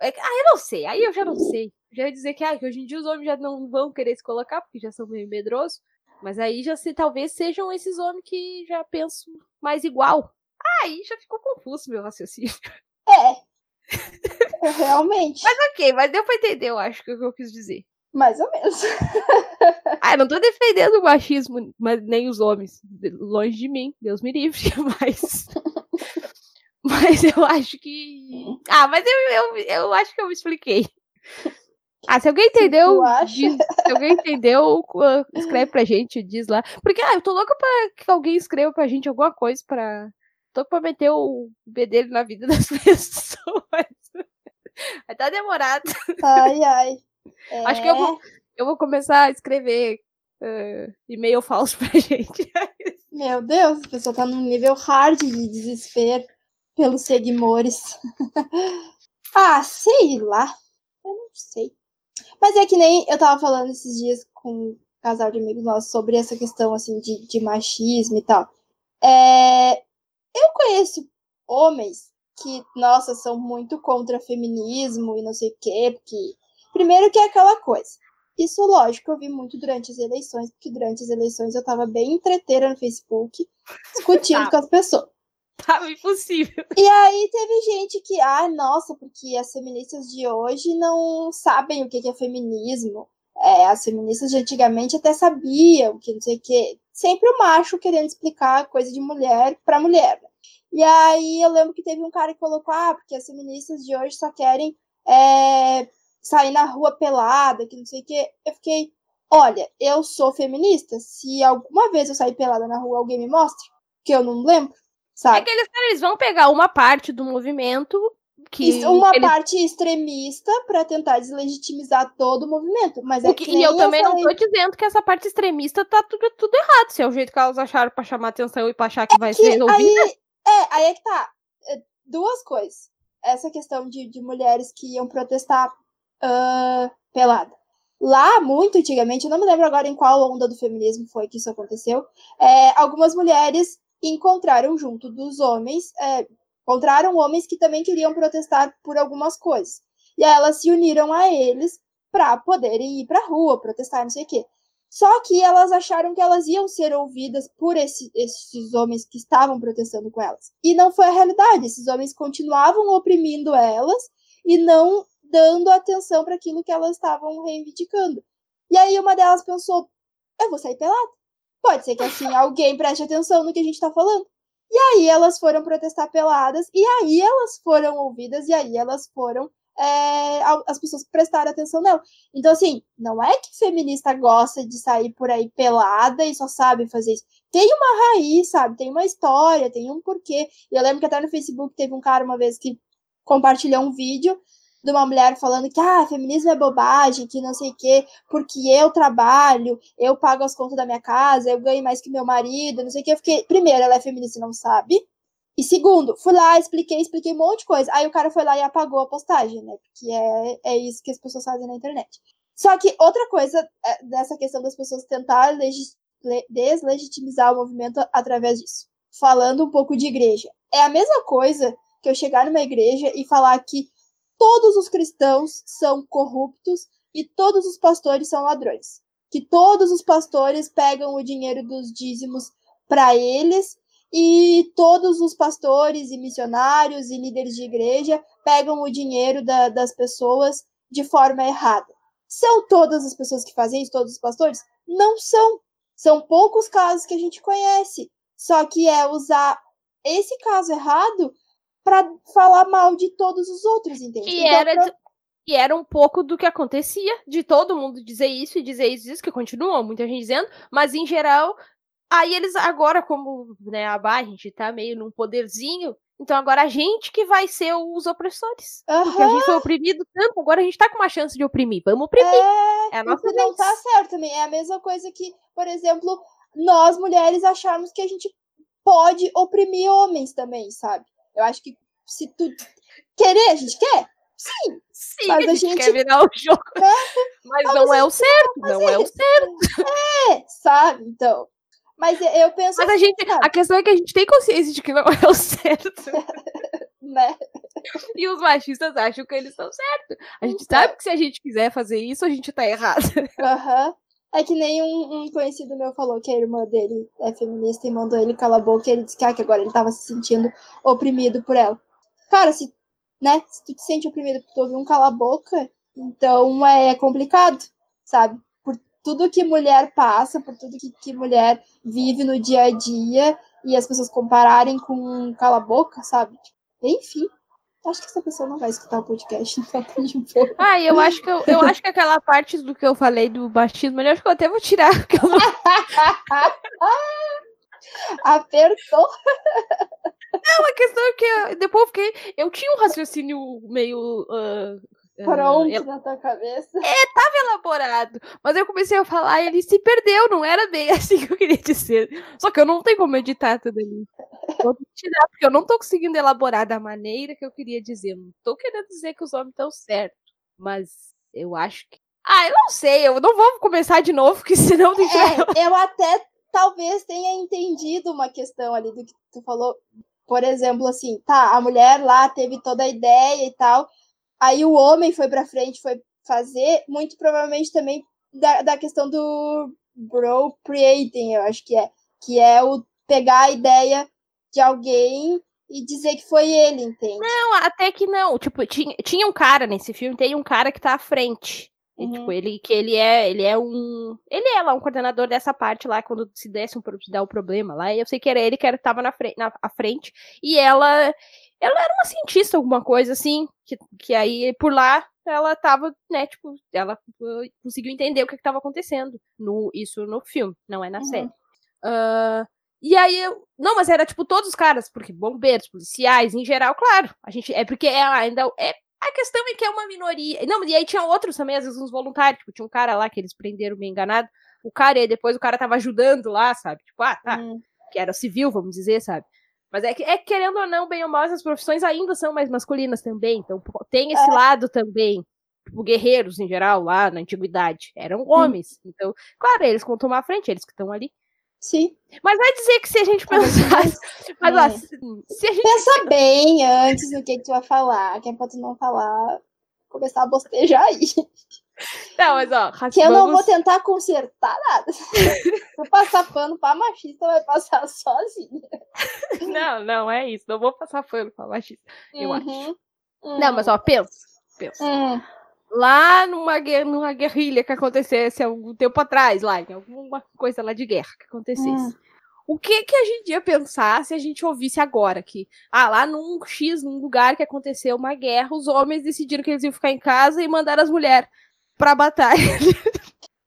É... Ah, eu não sei, aí eu já não sei. Já ia dizer que, ah, que hoje em dia os homens já não vão querer se colocar, porque já são meio medrosos. Mas aí já se talvez sejam esses homens que já pensam mais igual. Ah, aí já ficou confuso meu raciocínio. Realmente. Mas ok, mas deu pra entender, eu acho, o que eu quis dizer. Mais ou menos. ah, não tô defendendo o machismo, mas nem os homens. Longe de mim, Deus me livre, mas. mas eu acho que. Ah, mas eu, eu, eu acho que eu me expliquei. Ah, se alguém entendeu, diz, se alguém entendeu, escreve pra gente, diz lá. Porque, ah, eu tô louca pra que alguém escreva pra gente alguma coisa pra. Tô pra meter o bedelho na vida das pessoas. Vai tá demorado. Ai, ai. É... Acho que eu vou, eu vou começar a escrever uh, e-mail falso pra gente. Meu Deus, a pessoa tá num nível hard de desespero pelos seguidores. ah, sei lá. Eu não sei. Mas é que nem eu tava falando esses dias com um casal de amigos nossos sobre essa questão assim de, de machismo e tal. É, eu conheço homens que, nossa, são muito contra feminismo e não sei o quê, porque Primeiro que é aquela coisa. Isso, lógico, eu vi muito durante as eleições, porque durante as eleições eu tava bem entreteira no Facebook, discutindo tá. com as pessoas. Tava impossível. E aí teve gente que, ah, nossa, porque as feministas de hoje não sabem o que é feminismo. É, as feministas de antigamente até sabiam que não sei o que. Sempre o macho querendo explicar coisa de mulher para mulher. E aí eu lembro que teve um cara que colocou, ah, porque as feministas de hoje só querem é, sair na rua pelada, que não sei o quê. Eu fiquei, olha, eu sou feminista. Se alguma vez eu sair pelada na rua, alguém me mostra, que eu não lembro, sabe? É que eles, eles vão pegar uma parte do movimento que uma eles... parte extremista para tentar deslegitimizar todo o movimento, mas é que, e eu também não tô dizendo que essa parte extremista tá tudo, tudo errado, se é o jeito que elas acharam para chamar atenção e para achar que é vai que ser resolvida. Aí, é, aí é que tá. É, duas coisas. Essa questão de, de mulheres que iam protestar uh, pelada. Lá, muito antigamente, eu não me lembro agora em qual onda do feminismo foi que isso aconteceu, é, algumas mulheres encontraram junto dos homens, é, encontraram homens que também queriam protestar por algumas coisas. E aí elas se uniram a eles para poderem ir para a rua, protestar, não sei o quê. Só que elas acharam que elas iam ser ouvidas por esse, esses homens que estavam protestando com elas. E não foi a realidade. Esses homens continuavam oprimindo elas e não dando atenção para aquilo que elas estavam reivindicando. E aí uma delas pensou: eu vou sair pelada. Pode ser que assim alguém preste atenção no que a gente está falando. E aí elas foram protestar peladas, e aí elas foram ouvidas, e aí elas foram. É, as pessoas prestaram atenção nela. Então, assim, não é que feminista gosta de sair por aí pelada e só sabe fazer isso. Tem uma raiz, sabe? Tem uma história, tem um porquê. E eu lembro que até no Facebook teve um cara uma vez que compartilhou um vídeo de uma mulher falando que ah, feminismo é bobagem, que não sei o quê, porque eu trabalho, eu pago as contas da minha casa, eu ganho mais que meu marido, não sei o quê. Eu fiquei, primeiro, ela é feminista e não sabe. E segundo, fui lá, expliquei, expliquei um monte de coisa. Aí o cara foi lá e apagou a postagem, né? Porque é, é isso que as pessoas fazem na internet. Só que outra coisa é, dessa questão das pessoas tentar deslegitimizar o movimento através disso. falando um pouco de igreja. É a mesma coisa que eu chegar numa igreja e falar que todos os cristãos são corruptos e todos os pastores são ladrões. Que todos os pastores pegam o dinheiro dos dízimos para eles e todos os pastores e missionários e líderes de igreja pegam o dinheiro da, das pessoas de forma errada. São todas as pessoas que fazem isso, todos os pastores? Não são. São poucos casos que a gente conhece. Só que é usar esse caso errado para falar mal de todos os outros, entende? Que então, era, pra... que era um pouco do que acontecia, de todo mundo dizer isso e dizer isso, isso que continua muita gente dizendo, mas em geral Aí eles agora, como né, a Bá, a gente tá meio num poderzinho, então agora a gente que vai ser os opressores. Uhum. Porque a gente foi oprimido tanto, agora a gente tá com uma chance de oprimir. Vamos oprimir. É, é a nossa não tá certo também. É a mesma coisa que, por exemplo, nós mulheres acharmos que a gente pode oprimir homens também, sabe? Eu acho que se tu querer, a gente quer. Sim. Sim, mas a gente, gente quer virar o jogo. É, mas, mas não é o certo, não é o certo. É, sabe? Então, mas eu penso. Mas a gente. A questão é que a gente tem consciência de que não é o certo. né? E os machistas acham que eles estão certos. A gente então. sabe que se a gente quiser fazer isso, a gente tá errado. Aham. Uhum. É que nem um, um, conhecido meu falou que a irmã dele é feminista e mandou ele calar a boca e ele disse que, ah, que agora ele tava se sentindo oprimido por ela. Cara, se, né, se tu te sente oprimido por tu ouvir um cala a boca, então é complicado, sabe? Tudo que mulher passa, por tudo que, que mulher vive no dia a dia, e as pessoas compararem com cala boca, sabe? Enfim. Acho que essa pessoa não vai escutar o podcast, então tá de boa. Ah, eu acho que eu, eu acho que aquela parte do que eu falei do eu acho que eu até vou tirar. Eu vou... Apertou. Não, a questão é que depois eu fiquei. Eu tinha um raciocínio meio uh, Pronto uh, na tua cabeça. É, tava elaborado. Mas eu comecei a falar e ele se perdeu, não era bem assim que eu queria dizer. Só que eu não tenho como editar tudo ali. Vou tirar, porque eu não tô conseguindo elaborar da maneira que eu queria dizer. Não tô querendo dizer que os homens estão certos. Mas eu acho que. Ah, eu não sei, eu não vou começar de novo, porque senão É, eu até talvez tenha entendido uma questão ali do que tu falou. Por exemplo, assim, tá, a mulher lá teve toda a ideia e tal Aí o homem foi para frente, foi fazer, muito provavelmente também da, da questão do creating eu acho que é. Que é o pegar a ideia de alguém e dizer que foi ele, entende? Não, até que não. Tipo, tinha, tinha um cara nesse filme, tem um cara que tá à frente. E, tipo, uhum. ele que ele é, ele é um, ele é lá um coordenador dessa parte lá quando se desse um se dar o um problema lá. E eu sei que era ele que era tava na frente, na à frente e ela ela era uma cientista, alguma coisa assim, que, que aí por lá ela tava, né, tipo, ela conseguiu entender o que estava acontecendo. No, isso no filme, não é na uhum. série. Uh, e aí, eu, não, mas era tipo todos os caras, porque bombeiros, policiais, em geral, claro. A gente, é porque é ainda é a questão é que é uma minoria. Não, e aí tinha outros também, às vezes uns voluntários, tipo, tinha um cara lá que eles prenderam bem enganado. O cara, e depois o cara tava ajudando lá, sabe? Tipo, ah, tá. Uhum. Que era civil, vamos dizer, sabe? Mas é que, é querendo ou não, bem ou mal, essas profissões ainda são mais masculinas também. Então tem esse é. lado também. Tipo, guerreiros em geral, lá na antiguidade, eram homens. Sim. Então, claro, eles vão tomar a frente, eles que estão ali. Sim. Mas vai dizer que se a gente pensar. Mas, lá, se, a gente. Pensa bem antes do que, que tu vai falar, que é tu não falar, começar a bostejar aí. Não, mas ó, que eu não vou tentar consertar nada. Se passar pano pra machista, vai passar sozinha. Não, não, é isso. Não vou passar pano pra machista, eu uhum. acho. Uhum. Não, mas ó, pensa. Pensa. Uhum. Lá numa, numa guerrilha que acontecesse algum tempo atrás, lá, em alguma coisa lá de guerra que acontecesse. Hum. O que que a gente ia pensar se a gente ouvisse agora que, ah, lá num X, num lugar que aconteceu uma guerra, os homens decidiram que eles iam ficar em casa e mandaram as mulheres pra batalha.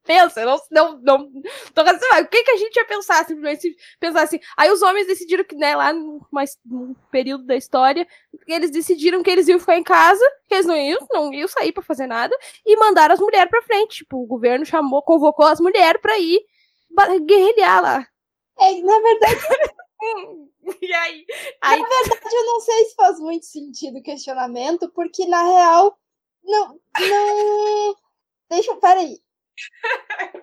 Pensa, não, não, não. Tô assim, o que, que a gente ia pensar simplesmente pensar assim? Aí os homens decidiram que, né, lá num, num período da história, eles decidiram que eles iam ficar em casa, que eles não iam, não iam sair para fazer nada, e mandaram as mulheres pra frente. Tipo, o governo chamou, convocou as mulheres pra ir guerrilhar lá. É, na verdade. e aí, aí? Na verdade, eu não sei se faz muito sentido o questionamento, porque na real. Não. Não. Deixa. Peraí.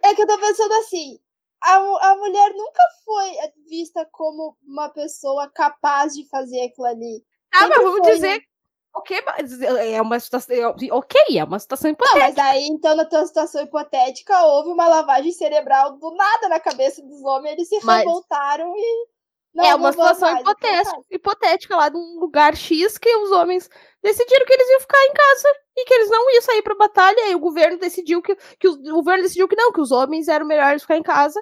É que eu tô pensando assim. a, a mulher nunca foi vista como uma pessoa capaz de fazer aquilo ali. Ah, mas vamos foi, dizer. Né? Ok, mas é uma situação. Ok, é uma situação hipotética. Não, mas aí, então, na tua situação hipotética, houve uma lavagem cerebral do nada na cabeça dos homens, eles se mas... revoltaram e. Não, é uma situação mais, hipotética, hipotética lá de um lugar X que os homens decidiram que eles iam ficar em casa e que eles não iam sair pra batalha. E o governo decidiu que, que o, o governo decidiu que não, que os homens eram melhores ficar em casa.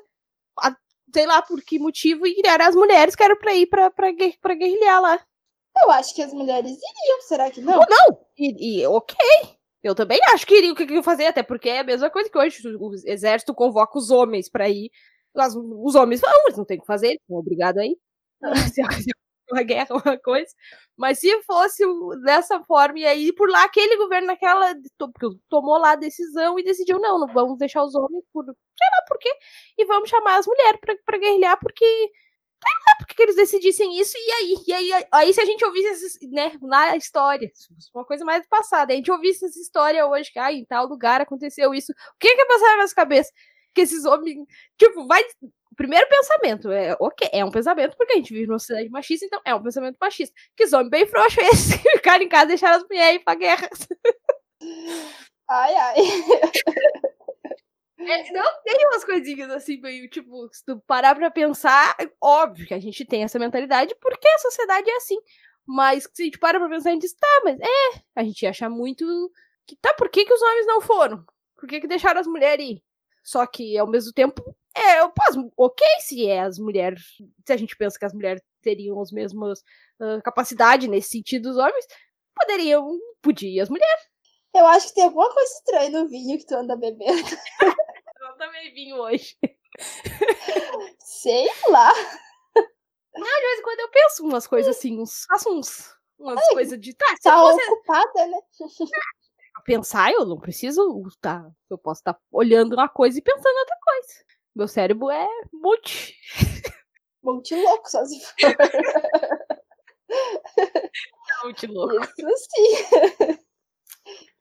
A, sei lá por que motivo, e eram as mulheres que eram pra ir pra, pra guerrilhar lá. Eu acho que as mulheres iriam, será que não? Não, não. E, e ok. Eu também acho que iriam o que iriam fazer, até porque é a mesma coisa que hoje o exército convoca os homens pra ir. As, os homens vão, eles não tem o que fazer, eles são obrigados a ir. uma guerra, uma coisa. Mas se fosse dessa forma, e aí por lá aquele governo naquela tomou lá a decisão e decidiu, não, não vamos deixar os homens por sei lá por quê, e vamos chamar as mulheres para guerrilhar, porque sei porque eles decidissem isso, e aí, e aí, aí se a gente ouvisse né, na história, uma coisa mais passada, a gente ouvisse essa história hoje, que ah, em tal lugar aconteceu isso, o que que ia passar na nossa cabeça? Que esses homens, tipo, vai, primeiro pensamento é, ok, é um pensamento, porque a gente vive numa sociedade machista, então é um pensamento machista. Que homem bem frouxo é esse? Ficar em casa e deixar as mulheres ir pra guerra. Ai, ai. É, não tem umas coisinhas assim, meio, tipo, se tu parar pra pensar, óbvio que a gente tem essa mentalidade, porque a sociedade é assim. Mas se a gente para pra pensar, a gente diz, tá, mas é, a gente acha muito que tá, por que, que os homens não foram? Por que, que deixaram as mulheres ir? Só que, ao mesmo tempo, é, eu posso, ok se é as mulheres, se a gente pensa que as mulheres teriam as mesmas uh, capacidade nesse sentido dos homens, poderiam, podia as mulheres. Eu acho que tem alguma coisa estranha no vinho que tu anda bebendo. eu também vinho hoje. Sei lá. Não, de vez em quando eu penso umas coisas assim, uns, faço uns, umas Ai, coisas de. Tá, tá fosse... ocupada, né? pensar, eu não preciso tá, eu posso estar tá olhando uma coisa e pensando outra coisa. Meu cérebro é multi. Multi louco, só se for. multi louco. Isso sim.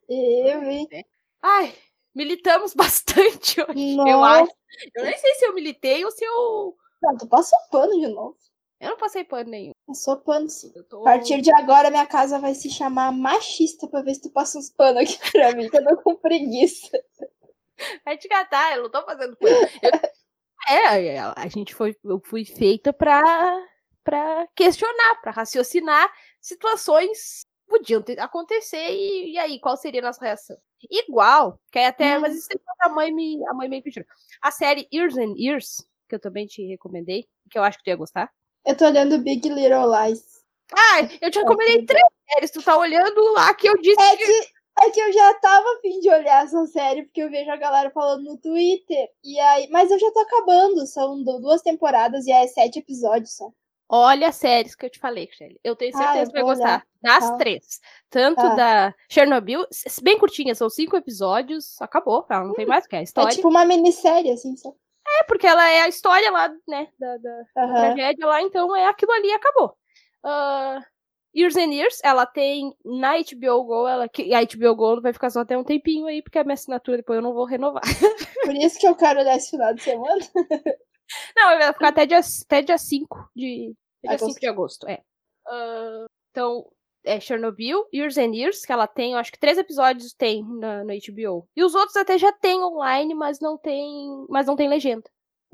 Eu, hein? É. Ai, militamos bastante hoje, Nossa. eu acho. Eu nem sei se eu militei ou se eu. Não, tu passou pano de novo. Eu não passei pano nenhum. Passou pano sim. Tô... A partir de agora, minha casa vai se chamar machista pra ver se tu passa uns panos aqui pra mim, que eu tô com preguiça. Vai te catar, eu não tô fazendo pano. Eu... É, a gente foi, eu fui feita pra, pra questionar, pra raciocinar situações que podiam ter, acontecer e, e aí, qual seria a nossa reação? Igual, que é até, hum. mas isso a mãe me, a mãe me pediu. A série Years and Years, que eu também te recomendei, que eu acho que tu ia gostar. Eu tô olhando Big Little Lies. Ai, eu te recomendei três séries. Tu tá olhando lá que eu disse. É que, é que eu já tava afim de olhar essa série, porque eu vejo a galera falando no Twitter. E aí, mas eu já tô acabando. São duas temporadas e é sete episódios só. Olha as séries que eu te falei, Shelly. Eu tenho certeza ah, eu que vai gostar. Das tá. três. Tanto tá. da Chernobyl, bem curtinha, são cinco episódios, acabou. Ela não hum, tem mais, que é a história. É tipo uma minissérie, assim, só. É, porque ela é a história lá, né, da, da, uhum. tragédia lá, então é aquilo ali acabou. Uh, Years and Years, ela tem na HBO Go, ela, que, a HBO Go vai ficar só até um tempinho aí, porque a minha assinatura depois eu não vou renovar. Por isso que eu quero olhar esse final de semana. não, vai ficar até dia, até dia 5 de, dia 5 de agosto, é. Uh, então, é Chernobyl, Years and Years, que ela tem, eu acho que três episódios tem na, no HBO. E os outros até já tem online, mas não tem, mas não tem legenda.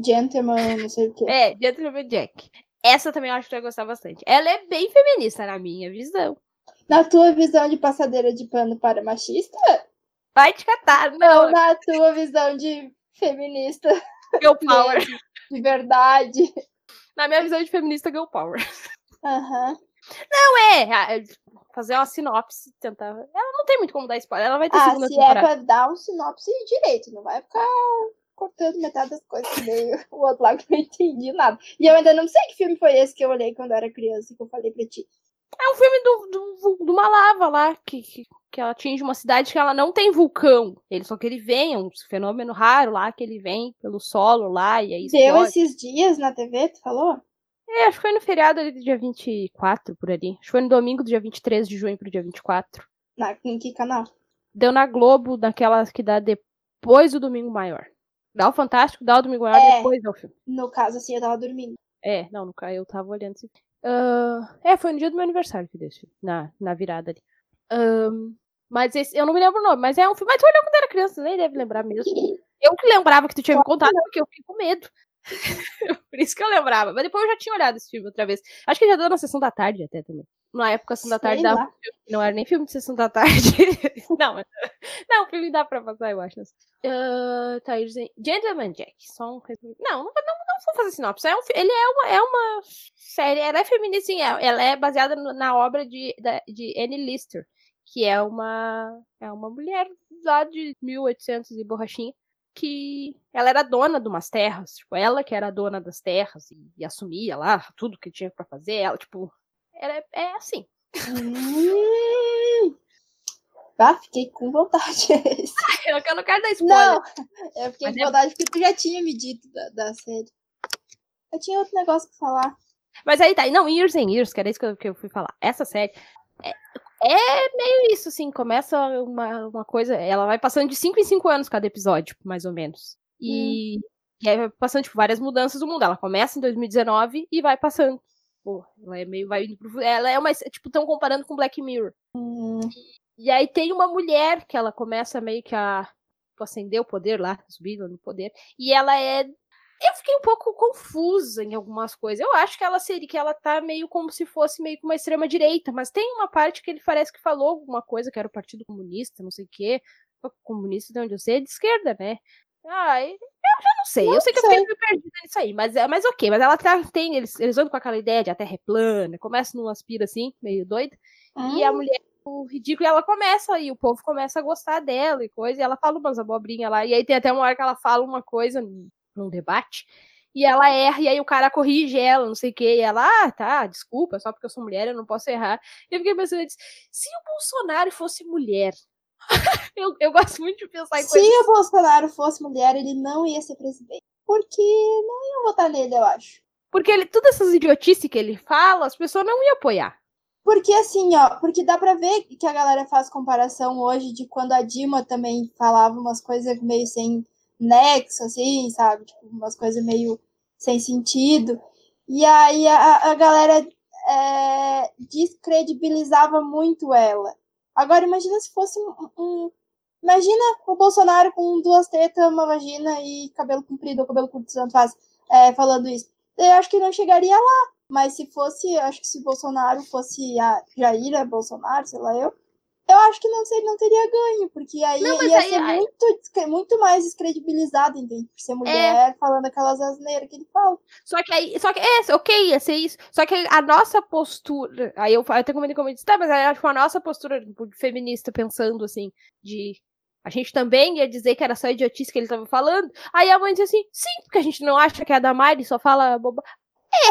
Gentleman, não sei o quê. É, Gentleman Jack. Essa também eu acho que tu vai gostar bastante. Ela é bem feminista, na minha visão. Na tua visão de passadeira de pano para machista? Vai te catar, não. Não, na tua visão de feminista. Girl power. De, de verdade. Na minha visão de feminista, girl power. Aham. Uhum. Não, é, é. Fazer uma sinopse, tentar. Ela não tem muito como dar spoiler, ela vai ter ah, segunda se temporada. é pra dar um sinopse direito, não vai ficar cortando metade das coisas que veio o outro lado que eu não entendi nada. E eu ainda não sei que filme foi esse que eu olhei quando eu era criança, que eu falei pra ti. É um filme do, do, do uma lava lá, que, que, que ela atinge uma cidade que ela não tem vulcão. Ele só que ele vem, é um fenômeno raro lá, que ele vem pelo solo lá e aí Deu esses dias na TV, tu falou? É, acho que foi no feriado ali do dia 24, por ali. Acho que foi no domingo do dia 23 de junho pro dia 24. Na, em que canal? Deu na Globo, naquela que dá depois do domingo maior. Dá o Fantástico, dá o Domingo Maior, É. depois dá o filme. No caso, assim, eu tava dormindo. É, não, no caso eu tava olhando esse Ah, É, foi no dia do meu aniversário que deu esse filme, na, na virada ali. Mas esse, eu não me lembro o nome, mas é um filme. Mas tu olhou quando era criança, nem deve lembrar mesmo. Eu que lembrava que tu tinha me contado, porque eu fiquei com medo. Por isso que eu lembrava. Mas depois eu já tinha olhado esse filme outra vez. Acho que já deu na sessão da tarde até também. Na época, sessão da tarde dava filme não era nem filme de sessão da tarde. não, não, o filme dá pra passar, eu acho. Uh, tá aí dizendo. Gentleman Jack. Só um... Não, não, não, não vou fazer sinopse. É um, ele é uma, é uma série. Ela é feminista, sim. é- Ela é baseada na obra de, de Anne Lister, que é uma, é uma mulher lá de 1800 e borrachinha. Que ela era dona de umas terras, tipo, ela que era dona das terras e, e assumia lá tudo que tinha pra fazer. Ela, tipo, era, é assim. Hum. Ah, fiquei com vontade. Eu, eu não quero dar spoiler. Não, eu fiquei Mas com é- vontade porque tu já tinha me dito da, da série. Eu tinha outro negócio pra falar. Mas aí tá. Não, Years and Years, que era isso que eu, que eu fui falar. Essa série é, é meio isso, assim. Começa uma, uma coisa. Ela vai passando de 5 em 5 anos cada episódio, mais ou menos. E, e aí vai passando, tipo, várias mudanças do mundo. Ela começa em 2019 e vai passando. Pô, ela é meio. Vai indo pro, ela é uma. Tipo, estão comparando com Black Mirror. Hum, E aí tem uma mulher que ela começa meio que a tipo, acender o poder lá, subir no poder. E ela é. Eu fiquei um pouco confusa em algumas coisas. Eu acho que ela seria, que ela tá meio como se fosse meio que uma extrema direita, mas tem uma parte que ele parece que falou alguma coisa que era o Partido Comunista, não sei o quê. O comunista, de onde eu sei, é de esquerda, né? Ah, eu já não sei. eu sei que eu sei. fiquei meio perdida nisso aí, mas, é- mas ok. Mas ela tá, tem, eles, eles andam com aquela ideia de a Terra é plana, começa num aspira assim, meio doida. E a hum, mulher, o ridículo, e ela começa, e o povo começa a gostar dela e coisa, e ela fala umas abobrinhas lá, e aí tem até uma hora que ela fala uma coisa num, debate, e ela erra, e aí o cara corrige ela, não sei o quê, e ela, ah, tá, desculpa, só porque eu sou mulher eu não posso errar. E eu fiquei pensando, eu disse, se o Bolsonaro fosse mulher, eu, eu gosto muito de pensar em Se coisas o Bolsonaro fosse mulher, ele não ia ser presidente. Porque não iam votar nele, eu acho. Porque ele, todas essas idiotices que ele fala, as pessoas não iam apoiar. Porque assim, ó, porque dá pra ver que a galera faz comparação hoje de quando a Dilma também falava umas coisas meio sem nexo, assim, sabe? Tipo, umas coisas meio sem sentido. E aí a, a galera é, descredibilizava muito ela. Agora imagina se fosse um, um- Imagina o Bolsonaro com duas tetas, uma vagina e cabelo comprido, ou cabelo curto, tanto faz, é, falando isso. Eu acho que não chegaria lá. Mas se fosse, acho que se Bolsonaro fosse a Jair Bolsonaro, sei lá eu, eu acho que não, sei, não teria ganho, porque aí Não, ia aí- ser aí- muito, muito mais descredibilizado, entende? Por ser mulher, falando aquelas asneiras que ele fala. Só que aí, só que é, ok, ia ser isso. Só que a nossa postura, aí eu, eu até comentei como eu disse, tá, mas aí, tipo, a nossa postura tipo, feminista pensando assim, de a gente também ia dizer que era só idiotice que ele tava falando. Aí a mãe disse assim, sim, porque a gente não acha que a Damari só fala boba. É.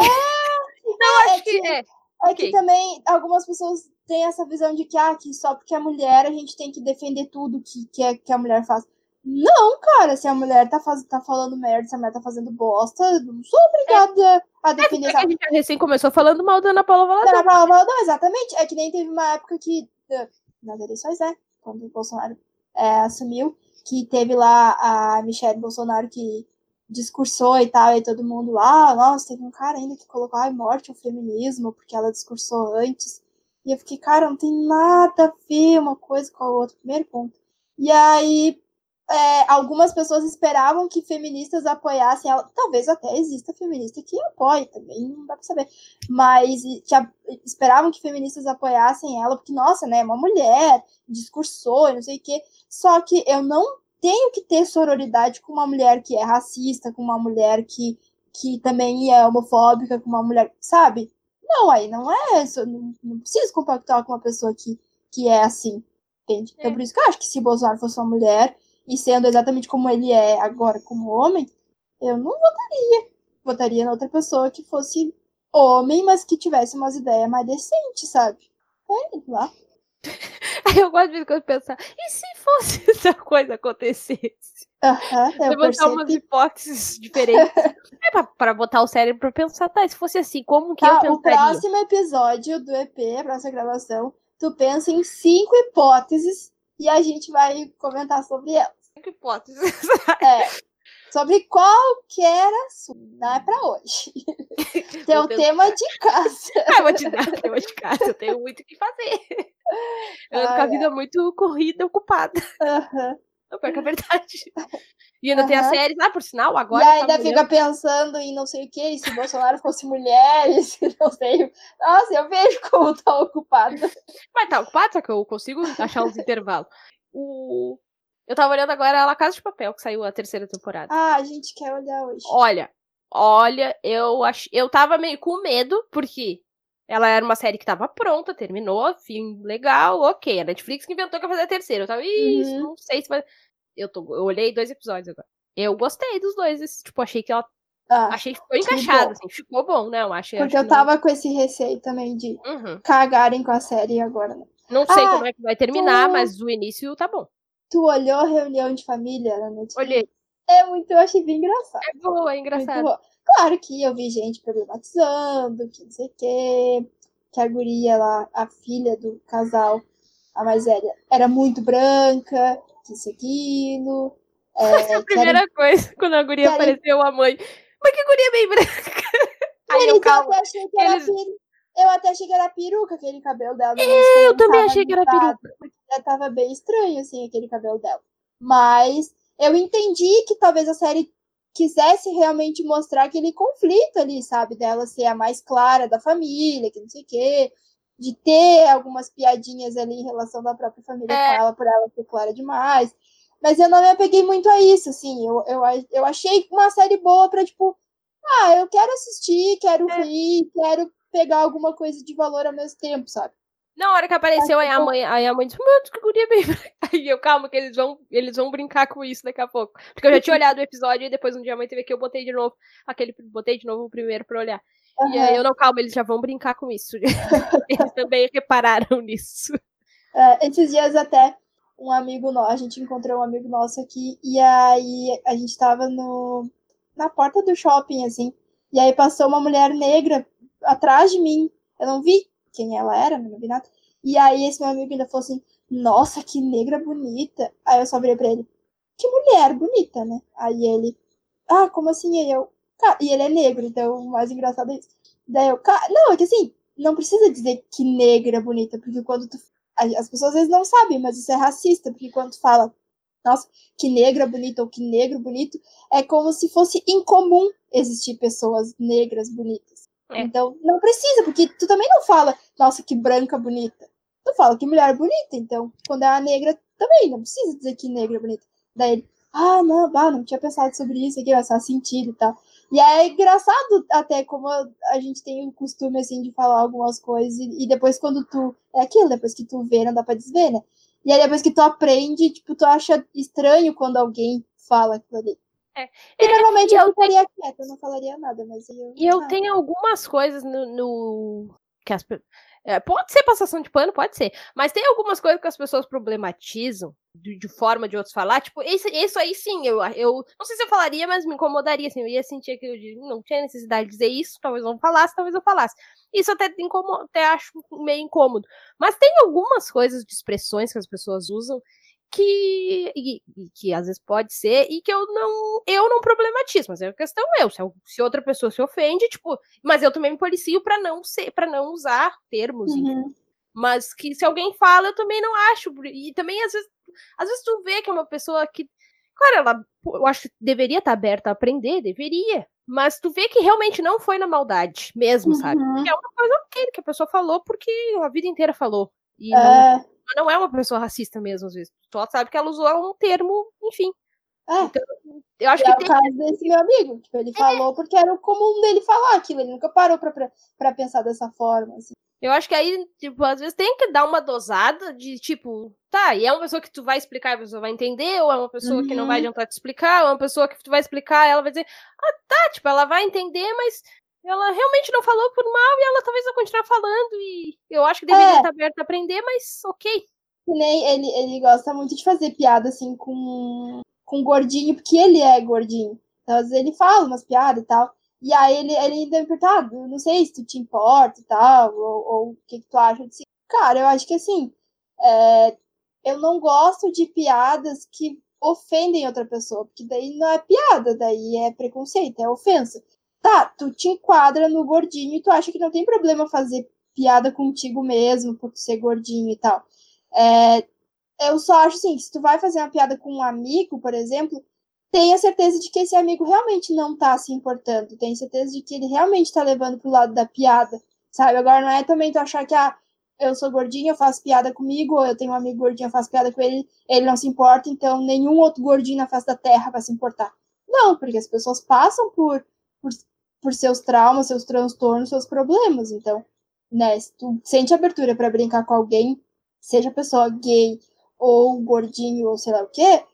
Então É acho que é. É Ok. que também algumas pessoas têm essa visão de que, ah, que só porque é mulher a gente tem que defender tudo que, que, é, que a mulher faz. Não, cara, se a mulher tá, faz, tá falando merda, se a mulher tá fazendo bosta, eu não sou obrigada a defender É essa a gente recém começou falando mal da Ana Paula Valadão. Ana Paula Valadão, exatamente. É que nem teve uma época que, eh, nas eleições, né? Quando o Bolsonaro eh, assumiu, que teve lá a Michelle Bolsonaro que discursou e tal, e todo mundo lá, nossa, teve um cara ainda que colocou, ai, morte ao feminismo, porque ela discursou antes. E eu fiquei, cara, não tem nada a ver uma coisa com a outra, primeiro ponto. E aí, é, algumas pessoas esperavam que feministas apoiassem ela. Talvez até exista feminista que apoie também, não dá pra saber. Mas que a- esperavam que feministas apoiassem ela, porque, nossa, né, uma mulher, discursou, não sei o quê. Só que eu não tenho que ter sororidade com uma mulher que é racista, com uma mulher que, que também é homofóbica, com uma mulher, sabe? Não, aí não é isso. eu Não, não preciso compactuar com uma pessoa que, que é assim. Entende? Então, É. por isso que eu acho que se Bolsonaro fosse uma mulher, e sendo exatamente como ele é agora como homem, eu não votaria. Votaria na outra pessoa que fosse homem, mas que tivesse umas ideias mais decentes, sabe? É, lá. Aí eu gosto de pensar, e se fosse essa coisa acontecesse? Aham, eu Levantar umas percebi. hipóteses diferentes. é pra, pra botar o cérebro pra pensar, tá, se fosse assim, como que Tá, eu o pensaria? próximo episódio do EP, a próxima gravação, tu pensa em cinco hipóteses e a gente vai comentar sobre elas. Cinco hipóteses. É, sobre qualquer assunto. Não é pra hoje. Tem um tema de casa. Ah, vou te dar tema de casa. Eu tenho muito o que fazer. Eu ando com a vida muito corrida, ocupada. Uhum. Não perca a verdade. E ainda uhum. tem a série, ah, por sinal, agora. E ainda tá fica pensando em não sei o que, se Bolsonaro fosse mulher, e se não sei. Nossa, eu vejo como tá ocupado. Mas tá ocupado, só que eu consigo achar uns intervalos. O... Eu tava olhando agora a La Casa de Papel, que saiu a terceira temporada. Ah, a gente quer olhar hoje. Olha, olha, eu ach... eu tava meio com medo, porque ela era uma série que tava pronta, terminou, fim legal, ok. A Netflix que inventou que ia fazer a terceira. Eu tava, isso, uhum. não sei se vai. Eu, tô... eu olhei dois episódios agora. Eu gostei dos dois. Tipo, achei que ela. Ah, achei que ficou encaixado, assim, ficou bom, não, achei. Porque eu tava com esse receio também de uhum. cagarem com a série agora, né? Não sei ah, como é que vai terminar, tu... mas o início tá bom. Tu olhou a reunião de família na Netflix? Olhei. É muito, eu achei bem engraçado. É boa, é engraçado. Claro que eu vi gente problematizando, que não sei o quê, que a guria lá, a filha do casal, a mais velha, era muito branca, que isso aquilo. É, a primeira era... coisa, quando a guria apareceu, a mãe, mas que guria bem branca. Aí eu, calma, achei que era eles... Eu até achei que era peruca aquele cabelo dela. É, eu também achei que era peruca. Porque tava bem estranho, assim, aquele cabelo dela. Mas eu entendi que talvez a série quisesse realmente mostrar aquele conflito ali, sabe? Dela ser a mais clara da família, que não sei o quê. De ter algumas piadinhas ali em relação da própria família é. com ela, por ela ser clara demais. Mas eu não me apeguei muito a isso, assim. Eu, eu, eu achei uma série boa pra, tipo, ah, eu quero assistir, quero é. rir, quero pegar alguma coisa de valor ao mesmo tempo, sabe? Na hora que apareceu, aí a mãe, aí a mãe disse, meu Deus, que guria bem. Aí eu, calma, que eles vão, eles vão brincar com isso daqui a pouco. Porque eu já tinha olhado o episódio e depois um dia a mãe teve que eu botei de novo aquele, botei de novo o primeiro pra olhar. Uhum. E aí eu, não, calma, eles já vão brincar com isso. eles também repararam nisso. É, esses dias até um amigo nosso, a gente encontrou um amigo nosso aqui, e aí a gente tava no, na porta do shopping, assim, e aí passou uma mulher negra atrás de mim. Eu não vi quem ela era, não vi nada. E aí esse meu amigo ainda falou assim, nossa, que negra bonita. Aí eu só virei pra ele, que mulher bonita, né? Aí ele, ah, como assim? Aí eu, e ele é negro, então o mais engraçado é isso. Daí eu, não, é que assim, não precisa dizer que negra bonita, porque quando tu. As pessoas às vezes não sabem, mas isso é racista, porque quando tu fala, nossa, que negra bonita ou que negro bonito, é como se fosse incomum existir pessoas negras bonitas. É. Então, não precisa, porque tu também não fala, nossa, que branca bonita. Tu fala que mulher bonita, então, quando é a negra, também, não precisa dizer que negra é bonita. Daí ele, ah, não, bah, não tinha pensado sobre isso aqui, mas faz sentido e tal. E é engraçado até como a gente tem o costume, assim, de falar algumas coisas e, e depois quando tu... É aquilo, depois que tu vê, não dá pra desver, né? E aí depois que tu aprende, tipo, tu acha estranho quando alguém fala aquilo ali. É. E é, normalmente eu, eu ficaria tenho... quieta, eu não falaria nada, mas eu. E eu tenho algumas coisas no. no... que as é, pode ser passação de pano, pode ser. Mas tem algumas coisas que as pessoas problematizam de, de forma de outros falar. Tipo, isso, isso aí sim, eu, eu não sei se eu falaria, mas me incomodaria. Assim, eu ia sentir aquilo de não tinha necessidade de dizer isso, talvez eu não falasse, talvez eu falasse. Isso até, até acho meio incômodo. Mas tem algumas coisas de expressões que as pessoas usam que, e, e, que às vezes pode ser e que eu não eu não problematizo, mas é a questão eu, se, se outra pessoa se ofende, tipo, mas eu também me policio para não ser, para não usar termos, uhum. mas que se alguém fala, eu também não acho, e também às vezes, às vezes tu vê que é uma pessoa que Claro, ela, eu acho que deveria estar aberta a aprender, deveria. Mas tu vê que realmente não foi na maldade mesmo, uhum. sabe? É uma coisa que a pessoa falou porque a vida inteira falou. E é... não, não é uma pessoa racista mesmo, às vezes. Só sabe que ela usou um termo, enfim. É. Então, eu acho é que o tem... caso desse meu amigo. Tipo, ele é. falou porque era o comum dele falar aquilo. Ele nunca parou pra, pra, pra pensar dessa forma, assim. Eu acho que aí, tipo, às vezes tem que dar uma dosada de, tipo, tá, e é uma pessoa que tu vai explicar e a pessoa vai entender, ou é uma pessoa uhum. que não vai uhum. adiantar te explicar, ou é uma pessoa que tu vai explicar ela vai dizer, ah, tá, tipo, ela vai entender, mas ela realmente não falou por mal e ela talvez vai continuar falando e eu acho que deveria é. estar aberta a aprender, mas ok. Nem ele, ele gosta muito de fazer piada assim com, com gordinho, porque ele é gordinho. Então, às vezes ele fala umas piadas e tal. E aí ele, ele ainda me pergunta, ah, não sei se tu te importa e tal, ou, ou o que, que tu acha. Eu disse, cara, eu acho que assim, é, eu não gosto de piadas que ofendem outra pessoa, porque daí não é piada, daí é preconceito, é ofensa. Tá, tu te enquadra no gordinho e tu acha que não tem problema fazer piada contigo mesmo por ser gordinho e tal. É, eu só acho assim, se tu vai fazer uma piada com um amigo, por exemplo, tenha certeza de que esse amigo realmente não tá se importando, tenha certeza de que ele realmente tá levando pro lado da piada, sabe? Agora não é também tu achar que, ah, eu sou gordinho, eu faço piada comigo, ou eu tenho um amigo gordinho, eu faço piada com ele, ele não se importa, então nenhum outro gordinho na face da terra vai se importar. Não, porque as pessoas passam por, por, por seus traumas, seus transtornos, seus problemas. Então, né, se tu sente abertura para brincar com alguém, seja pessoa gay ou gordinho ou sei lá o quê,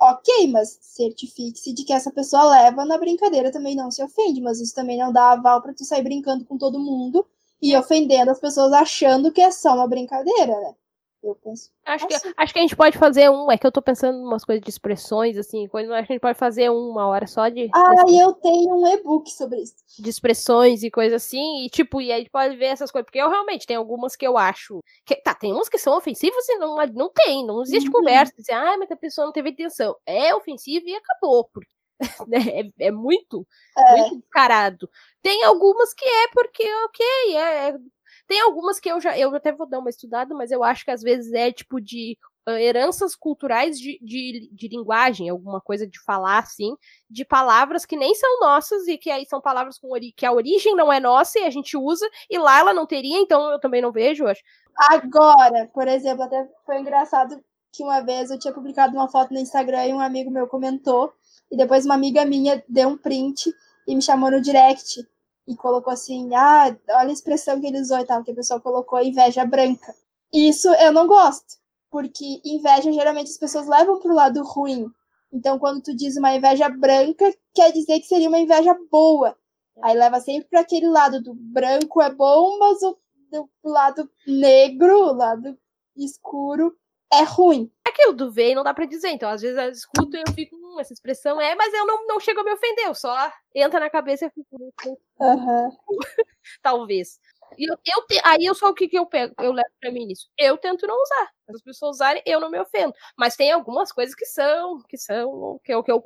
ok, mas certifique-se de que essa pessoa leva na brincadeira também não se ofende, mas isso também não dá aval para tu sair brincando com todo mundo e ofendendo as pessoas achando que é só uma brincadeira, né? Eu penso. Acho que, assim. acho que a gente pode fazer um. É que eu tô pensando em umas coisas de expressões, assim. Coisa, acho que a gente pode fazer uma hora só de. Ah, e eu tenho um e-book sobre isso. De expressões e coisas assim. E, tipo, e aí pode ver essas coisas. Porque eu realmente tem algumas que eu acho. Que, tá, tem umas que são ofensivas e não, não tem. Não existe uhum. conversa. Dizer, ah, mas a pessoa não teve intenção. É ofensivo e acabou. Porque né? É, é muito, é. muito descarado. Tem algumas que é porque, ok, é, é, tem algumas que eu já, eu até vou dar uma estudada, mas eu acho que às vezes é tipo de uh, heranças culturais de, de, de, linguagem, alguma coisa de falar, assim, de palavras que nem são nossas e que aí são palavras com que a origem não é nossa e a gente usa, e lá ela não teria, então eu também não vejo, acho. Agora, por exemplo, até foi engraçado que uma vez eu tinha publicado uma foto no Instagram e um amigo meu comentou e depois uma amiga minha deu um print e me chamou no direct e colocou assim: ah, olha a expressão que ele usou e tal, que a pessoa colocou inveja branca. Isso eu não gosto, porque inveja geralmente as pessoas levam pro lado ruim. Então, quando tu diz uma inveja branca, quer dizer que seria uma inveja boa. Aí leva sempre para aquele lado do branco é bom, mas o do lado negro, o lado escuro, é ruim. Aquilo do ver não dá para dizer. Então, às vezes eu escuto e eu fico, hum, essa expressão é, mas eu não, não chego a me ofender, eu só entra na cabeça e fico. Uhum. Talvez. E eu, eu te, aí eu só o que, que eu pego, eu levo pra mim nisso. Eu tento não usar. As pessoas usarem, eu não me ofendo. Mas tem algumas coisas que são, que são, que é o que eu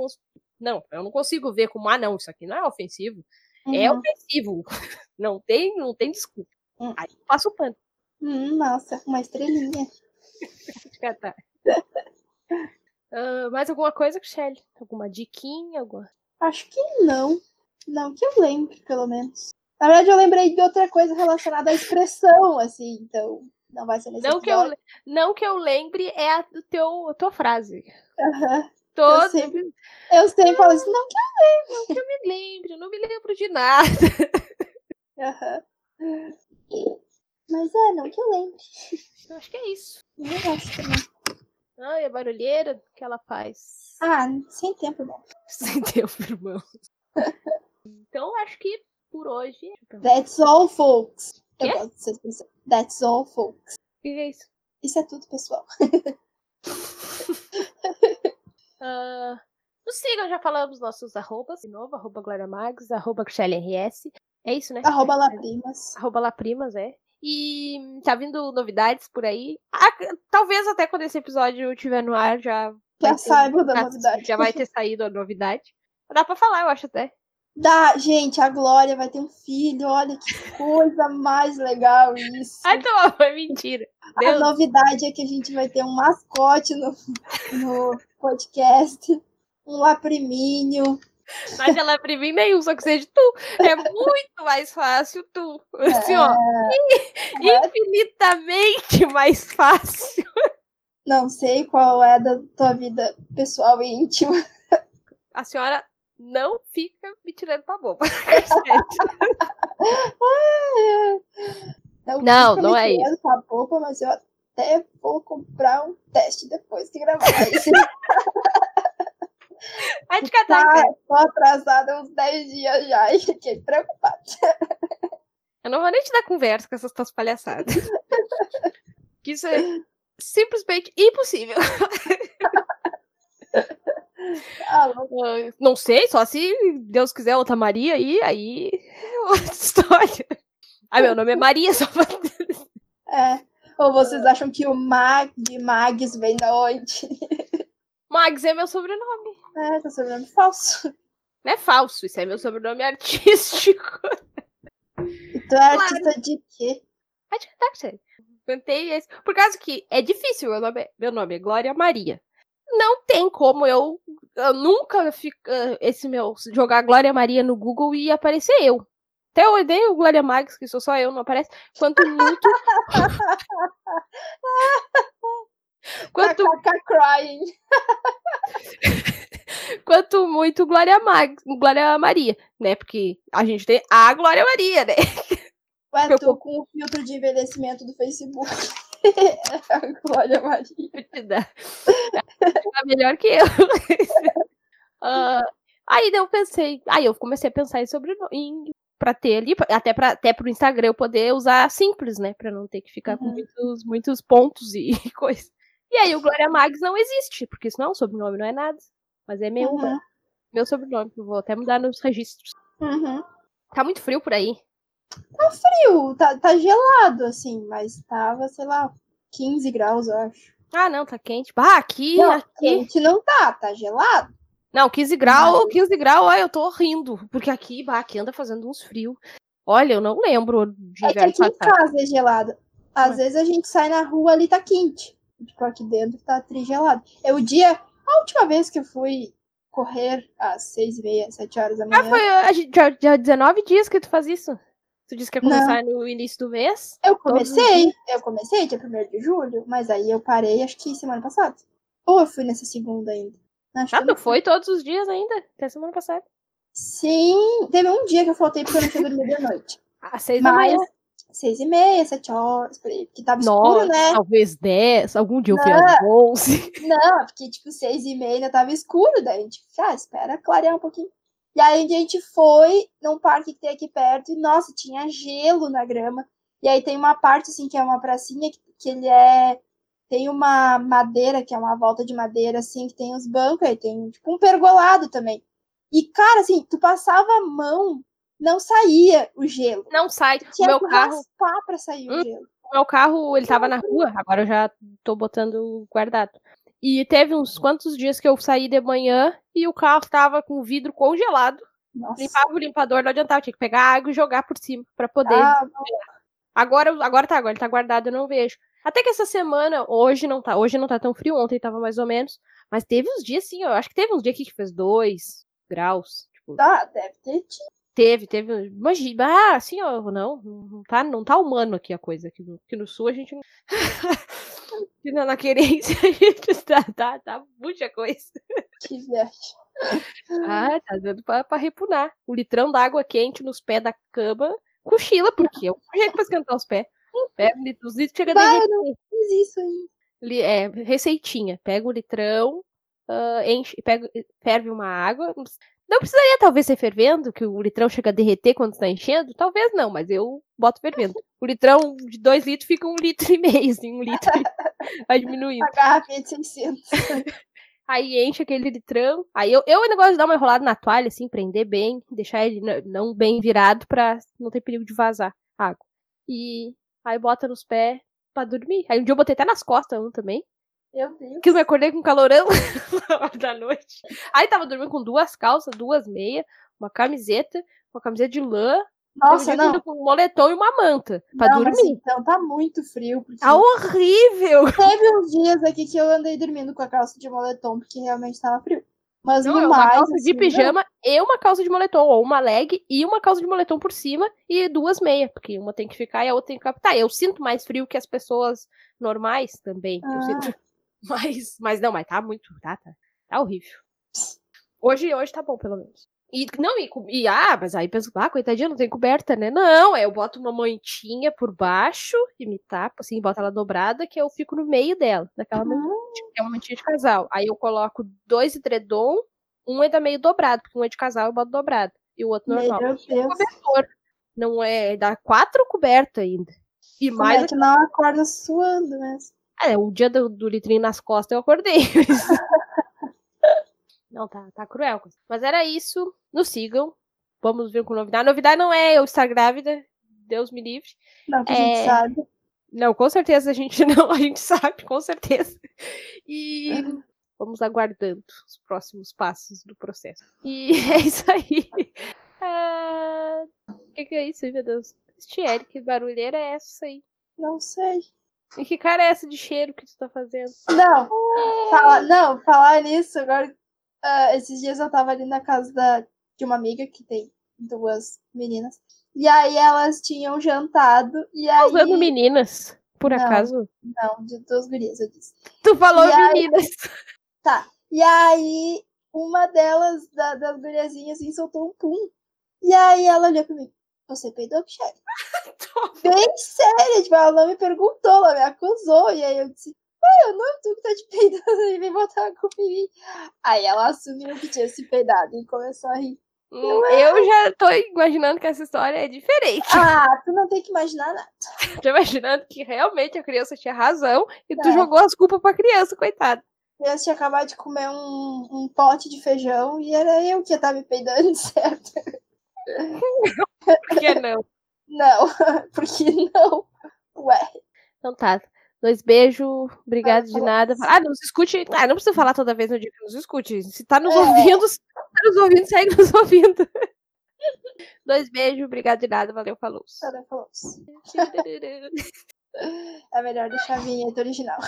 Não, eu não consigo ver como, ah, não, isso aqui não é ofensivo. É uhum. É ofensivo. Não tem, não tem desculpa. Uhum. Aí eu passo o pano. Hum, nossa, uma estrelinha. Catar. Uh, mais alguma coisa, Shelly? Alguma diquinha? Alguma... Acho que não. Não que eu lembre, pelo menos. Na verdade, eu lembrei de outra coisa relacionada à expressão, assim, então não vai ser nesse não que eu Não que eu lembre é a, do teu, a tua frase. Uhum. Todo... Eu sempre, eu sempre falo assim, não que eu lembre. Não que eu me lembre, não me lembro de nada. Uhum. Mas é, não que eu lembre. Eu acho que é isso. Eu acho também. E a barulheira que ela faz? Ah, sem tempo, irmão. Sem tempo, irmão. então, acho que por hoje. That's all, folks. Eu gosto. That's all, folks. O que é isso? Isso é tudo, pessoal. uh, nos sigam, já falamos nossos arrobas. De novo, arroba Glória Mags, arroba RS. É isso, né? Arroba Laprimas. Arroba Laprimas, é. E tá vindo novidades por aí. Ah, talvez até quando esse episódio estiver no ar já. Já saiba da novidade. Já vai ter saído a novidade. Dá pra falar, eu acho até. Dá, gente, a Glória vai ter um filho. Olha que coisa mais legal isso. Ai, então, foi mentira. Deus. A novidade é que a gente vai ter um mascote no, no podcast. Um laprimínio. Mas ela é mim nenhum, só que seja tu. É muito mais fácil tu. Assim, ó. É. Infinitamente mais fácil. Não sei qual é da tua vida pessoal e íntima. A senhora não fica me tirando pra boba. não, não, não é isso. Pra boba, mas eu até vou comprar um teste depois de gravar isso. Vai te catar. Tá, tô atrasada uns 10 dias já e fiquei preocupada. Eu não vou nem te dar conversa com essas tuas palhaçadas. que isso é simplesmente impossível. Ah, não sei, só se Deus quiser outra Maria aí, aí é outra história. Ah, meu nome é Maria, só pra... É. Ou vocês acham que o Mag Mags vem da onde? Mags é meu sobrenome. É, tá sobrenome falso. Não é falso, isso é meu sobrenome artístico. E tu é artista de quê? Sério. Cantei esse. Por causa que é difícil, meu nome é, meu nome é Glória Maria. Não tem como eu, eu nunca fica, esse meu jogar Glória Maria no Google e aparecer eu. Até eu odeio o Glória Mags, que sou só eu, não aparece. Quanto muito. Quanto, crying. quanto muito Glória, Mag... Glória Maria, né? Porque a gente tem a Glória Maria, né? Ué, Eu- tu com o filtro de envelhecimento do Facebook. Glória Maria. Tá melhor que eu. Ah, aí eu pensei, aí eu comecei a pensar sobrenome, em, pra ter ali, até, pra, até pro Instagram eu poder usar simples, né? Pra não ter que ficar com Uhum. muitos, muitos pontos e coisa. E aí o Glória Mags não existe, porque isso não é um sobrenome, não é nada. Mas é meu, Uhum. meu sobrenome, eu vou até mudar nos registros. Uhum. Tá muito frio por aí. Frio, tá, tá gelado, assim, mas tava, sei lá, 15 graus, eu acho. Ah, não, tá quente. Ah, aqui, Não, aqui. quente não tá, tá gelado. Não, 15 graus, Mas- 15 graus, olha, eu tô rindo. Porque aqui, bah, aqui anda fazendo uns frios. Olha, eu não lembro de É que aqui em casa é gelado. Às Ué. vezes a gente sai na rua ali tá quente. Tipo, aqui dentro tá trigelado. É o dia. A última vez que eu fui correr às seis e meia, sete horas da manhã. Ah, foi a já, já 19 dias que tu faz isso. Tu disse que ia Não. começar no início do mês. Eu comecei, eu comecei dia 1 de julho, mas aí eu parei acho que semana passada. Ou eu fui nessa segunda ainda. Acho Ah, tu foi todos os dias ainda, até semana passada. Sim, teve um dia que eu faltei porque eu não tinha dormido de noite. Às seis da Mas manhã. Seis e meia, sete horas, porque tava Nossa, escuro, né? talvez 10, algum dia eu fui às 11. Não, porque tipo seis e meia ainda tava escuro, daí a gente, ah, espera clarear um pouquinho. E aí a gente foi num parque que tem aqui perto e, nossa, tinha gelo na grama. E aí tem uma parte, assim, que é uma pracinha, que, que ele é... Tem uma madeira, que é uma volta de madeira, assim, que tem os bancos, aí tem, tipo, um pergolado também. E, cara, assim, tu passava a mão, não saía o gelo. Não sai. O Tinha meu que carro, raspar pra sair Hum. o gelo. o meu carro, ele tava na rua, agora eu já tô botando guardado. E teve uns quantos dias que eu saí de manhã e o carro tava com o vidro congelado. Nossa. Limpava o limpador, não adiantava, tinha que pegar água e jogar por cima pra poder. Ah, Agora, agora tá, agora ele tá guardado, eu não vejo. Até que essa semana, hoje não tá, hoje não tá tão frio, ontem tava mais ou menos. Mas teve uns dias, sim, eu acho que teve uns dias aqui que fez dois graus. Tipo, tá, deve ter tido. Teve, teve. Imagina, ah, assim, ó, não, não tá, não tá humano aqui a coisa. Aqui no, aqui no sul a gente. não- na, querência a gente tá, tá, tá muita coisa. Que viagem. Ah, tá dando pra, pra repunar. O litrão d'água quente nos pés da cama, cochila, porque é o jeito pra esquentar os pés. Pega os litros chega a eu derreter. não fiz isso aí. É, receitinha. Pega o litrão, ah, enche, pega, ferve uma água. Não precisa- Não precisaria talvez ser fervendo, que o litrão chega a derreter quando está enchendo? Talvez não, mas eu boto fervendo. O litrão de 2 litros fica um litro e meio, assim, um litro. Vai diminuindo. Uma garrafinha de 600. Aí enche aquele litrão. Aí eu, eu ainda gosto de dar uma enrolada na toalha, assim, prender bem, deixar ele não bem virado pra não ter perigo de vazar água. E aí bota nos pés pra dormir. Aí um dia eu botei até nas costas um também. Meu Deus. Que eu me acordei com calorão na hora da noite. Aí tava dormindo com duas calças, duas meias, uma camiseta, uma camiseta de lã. Nossa, eu não. com um moletom e uma manta pra não, dormir. então tá muito frio. Porque Tá horrível! teve uns dias aqui que eu andei dormindo com a calça de moletom, porque realmente tava frio. Mas Não, no é uma mais, calça assim, de pijama e uma calça de moletom, ou uma leg e uma calça de moletom por cima e duas meias, porque uma tem que ficar e a outra tem que captar. Eu sinto mais frio que as pessoas normais também. Eu Ah. sinto mais, mas não, mas tá muito, tá, tá, tá horrível. Hoje, hoje tá bom, pelo menos. E, não, e, e ah, mas aí penso, ah, coitadinha, não tem coberta, né? Não, é eu boto uma mantinha por baixo e me tapo, assim, boto ela dobrada, que eu fico no meio dela, daquela mantinha Uhum. que é uma mantinha de casal. Aí eu coloco dois edredom, um ainda meio dobrado, porque um é de casal eu boto dobrado. E o outro normal. Meu E o Deus. cobertor. Não é. Dá quatro cobertas ainda. E Como mais. é que não acorda suando mesmo? É, o dia do, do litrinho nas costas eu acordei. não, tá, tá cruel. Mas era isso. Nos sigam. Vamos ver com novidade. A novidade não é eu estar grávida. Deus me livre. Não, que a É. gente sabe. Não, com certeza a gente não, a gente sabe, com certeza. E Vamos aguardando os próximos passos do processo. E é isso aí. Ah, O que, que é isso, meu Deus? Tieri, que barulheira é essa aí? Não sei. E que cara é essa de cheiro que tu tá fazendo? Não, fala, não, falar nisso, agora. ah, esses dias eu tava ali na casa da, de uma amiga que tem duas meninas. E aí elas tinham jantado. E Tá aí. usando meninas, por Não. acaso? Não, de duas gurias, eu disse. Tu falou E aí- meninas. Tá. E aí, uma delas, da- das guriazinhas, assim, soltou um pum. E aí ela olhou pra mim. Você peidou, Michelle? Bem séria, tipo, ela não me perguntou, ela me acusou. E aí eu disse, ué, eu não, tu que tá te peidando e vem botar a culpa em mim. Aí ela assumiu que tinha se peidado e começou a rir. Hum, Eu já tô imaginando que essa história é diferente. Ah, tu não tem que imaginar nada. Tô imaginando que realmente a criança tinha razão e tu É. jogou as culpas pra criança, coitada. Eu tinha acabado de comer um, um pote de feijão e era eu que ia estar me peidando, certo? Por que não? Não, porque não. Ué, Então tá. Dois beijos, obrigado de nada. Ah, nos escute. Ah, não precisa falar toda vez no dia que nos escute. Se tá nos É. ouvindo, se tá nos ouvindo, segue nos ouvindo. Dois beijos, obrigado de nada, valeu, falou. Sara falou. É melhor deixar a vinheta original.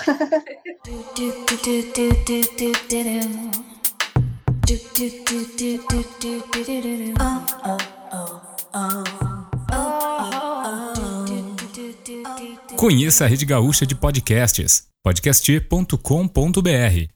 Conheça a Rede Gaúcha de Podcasts, podcast.com.br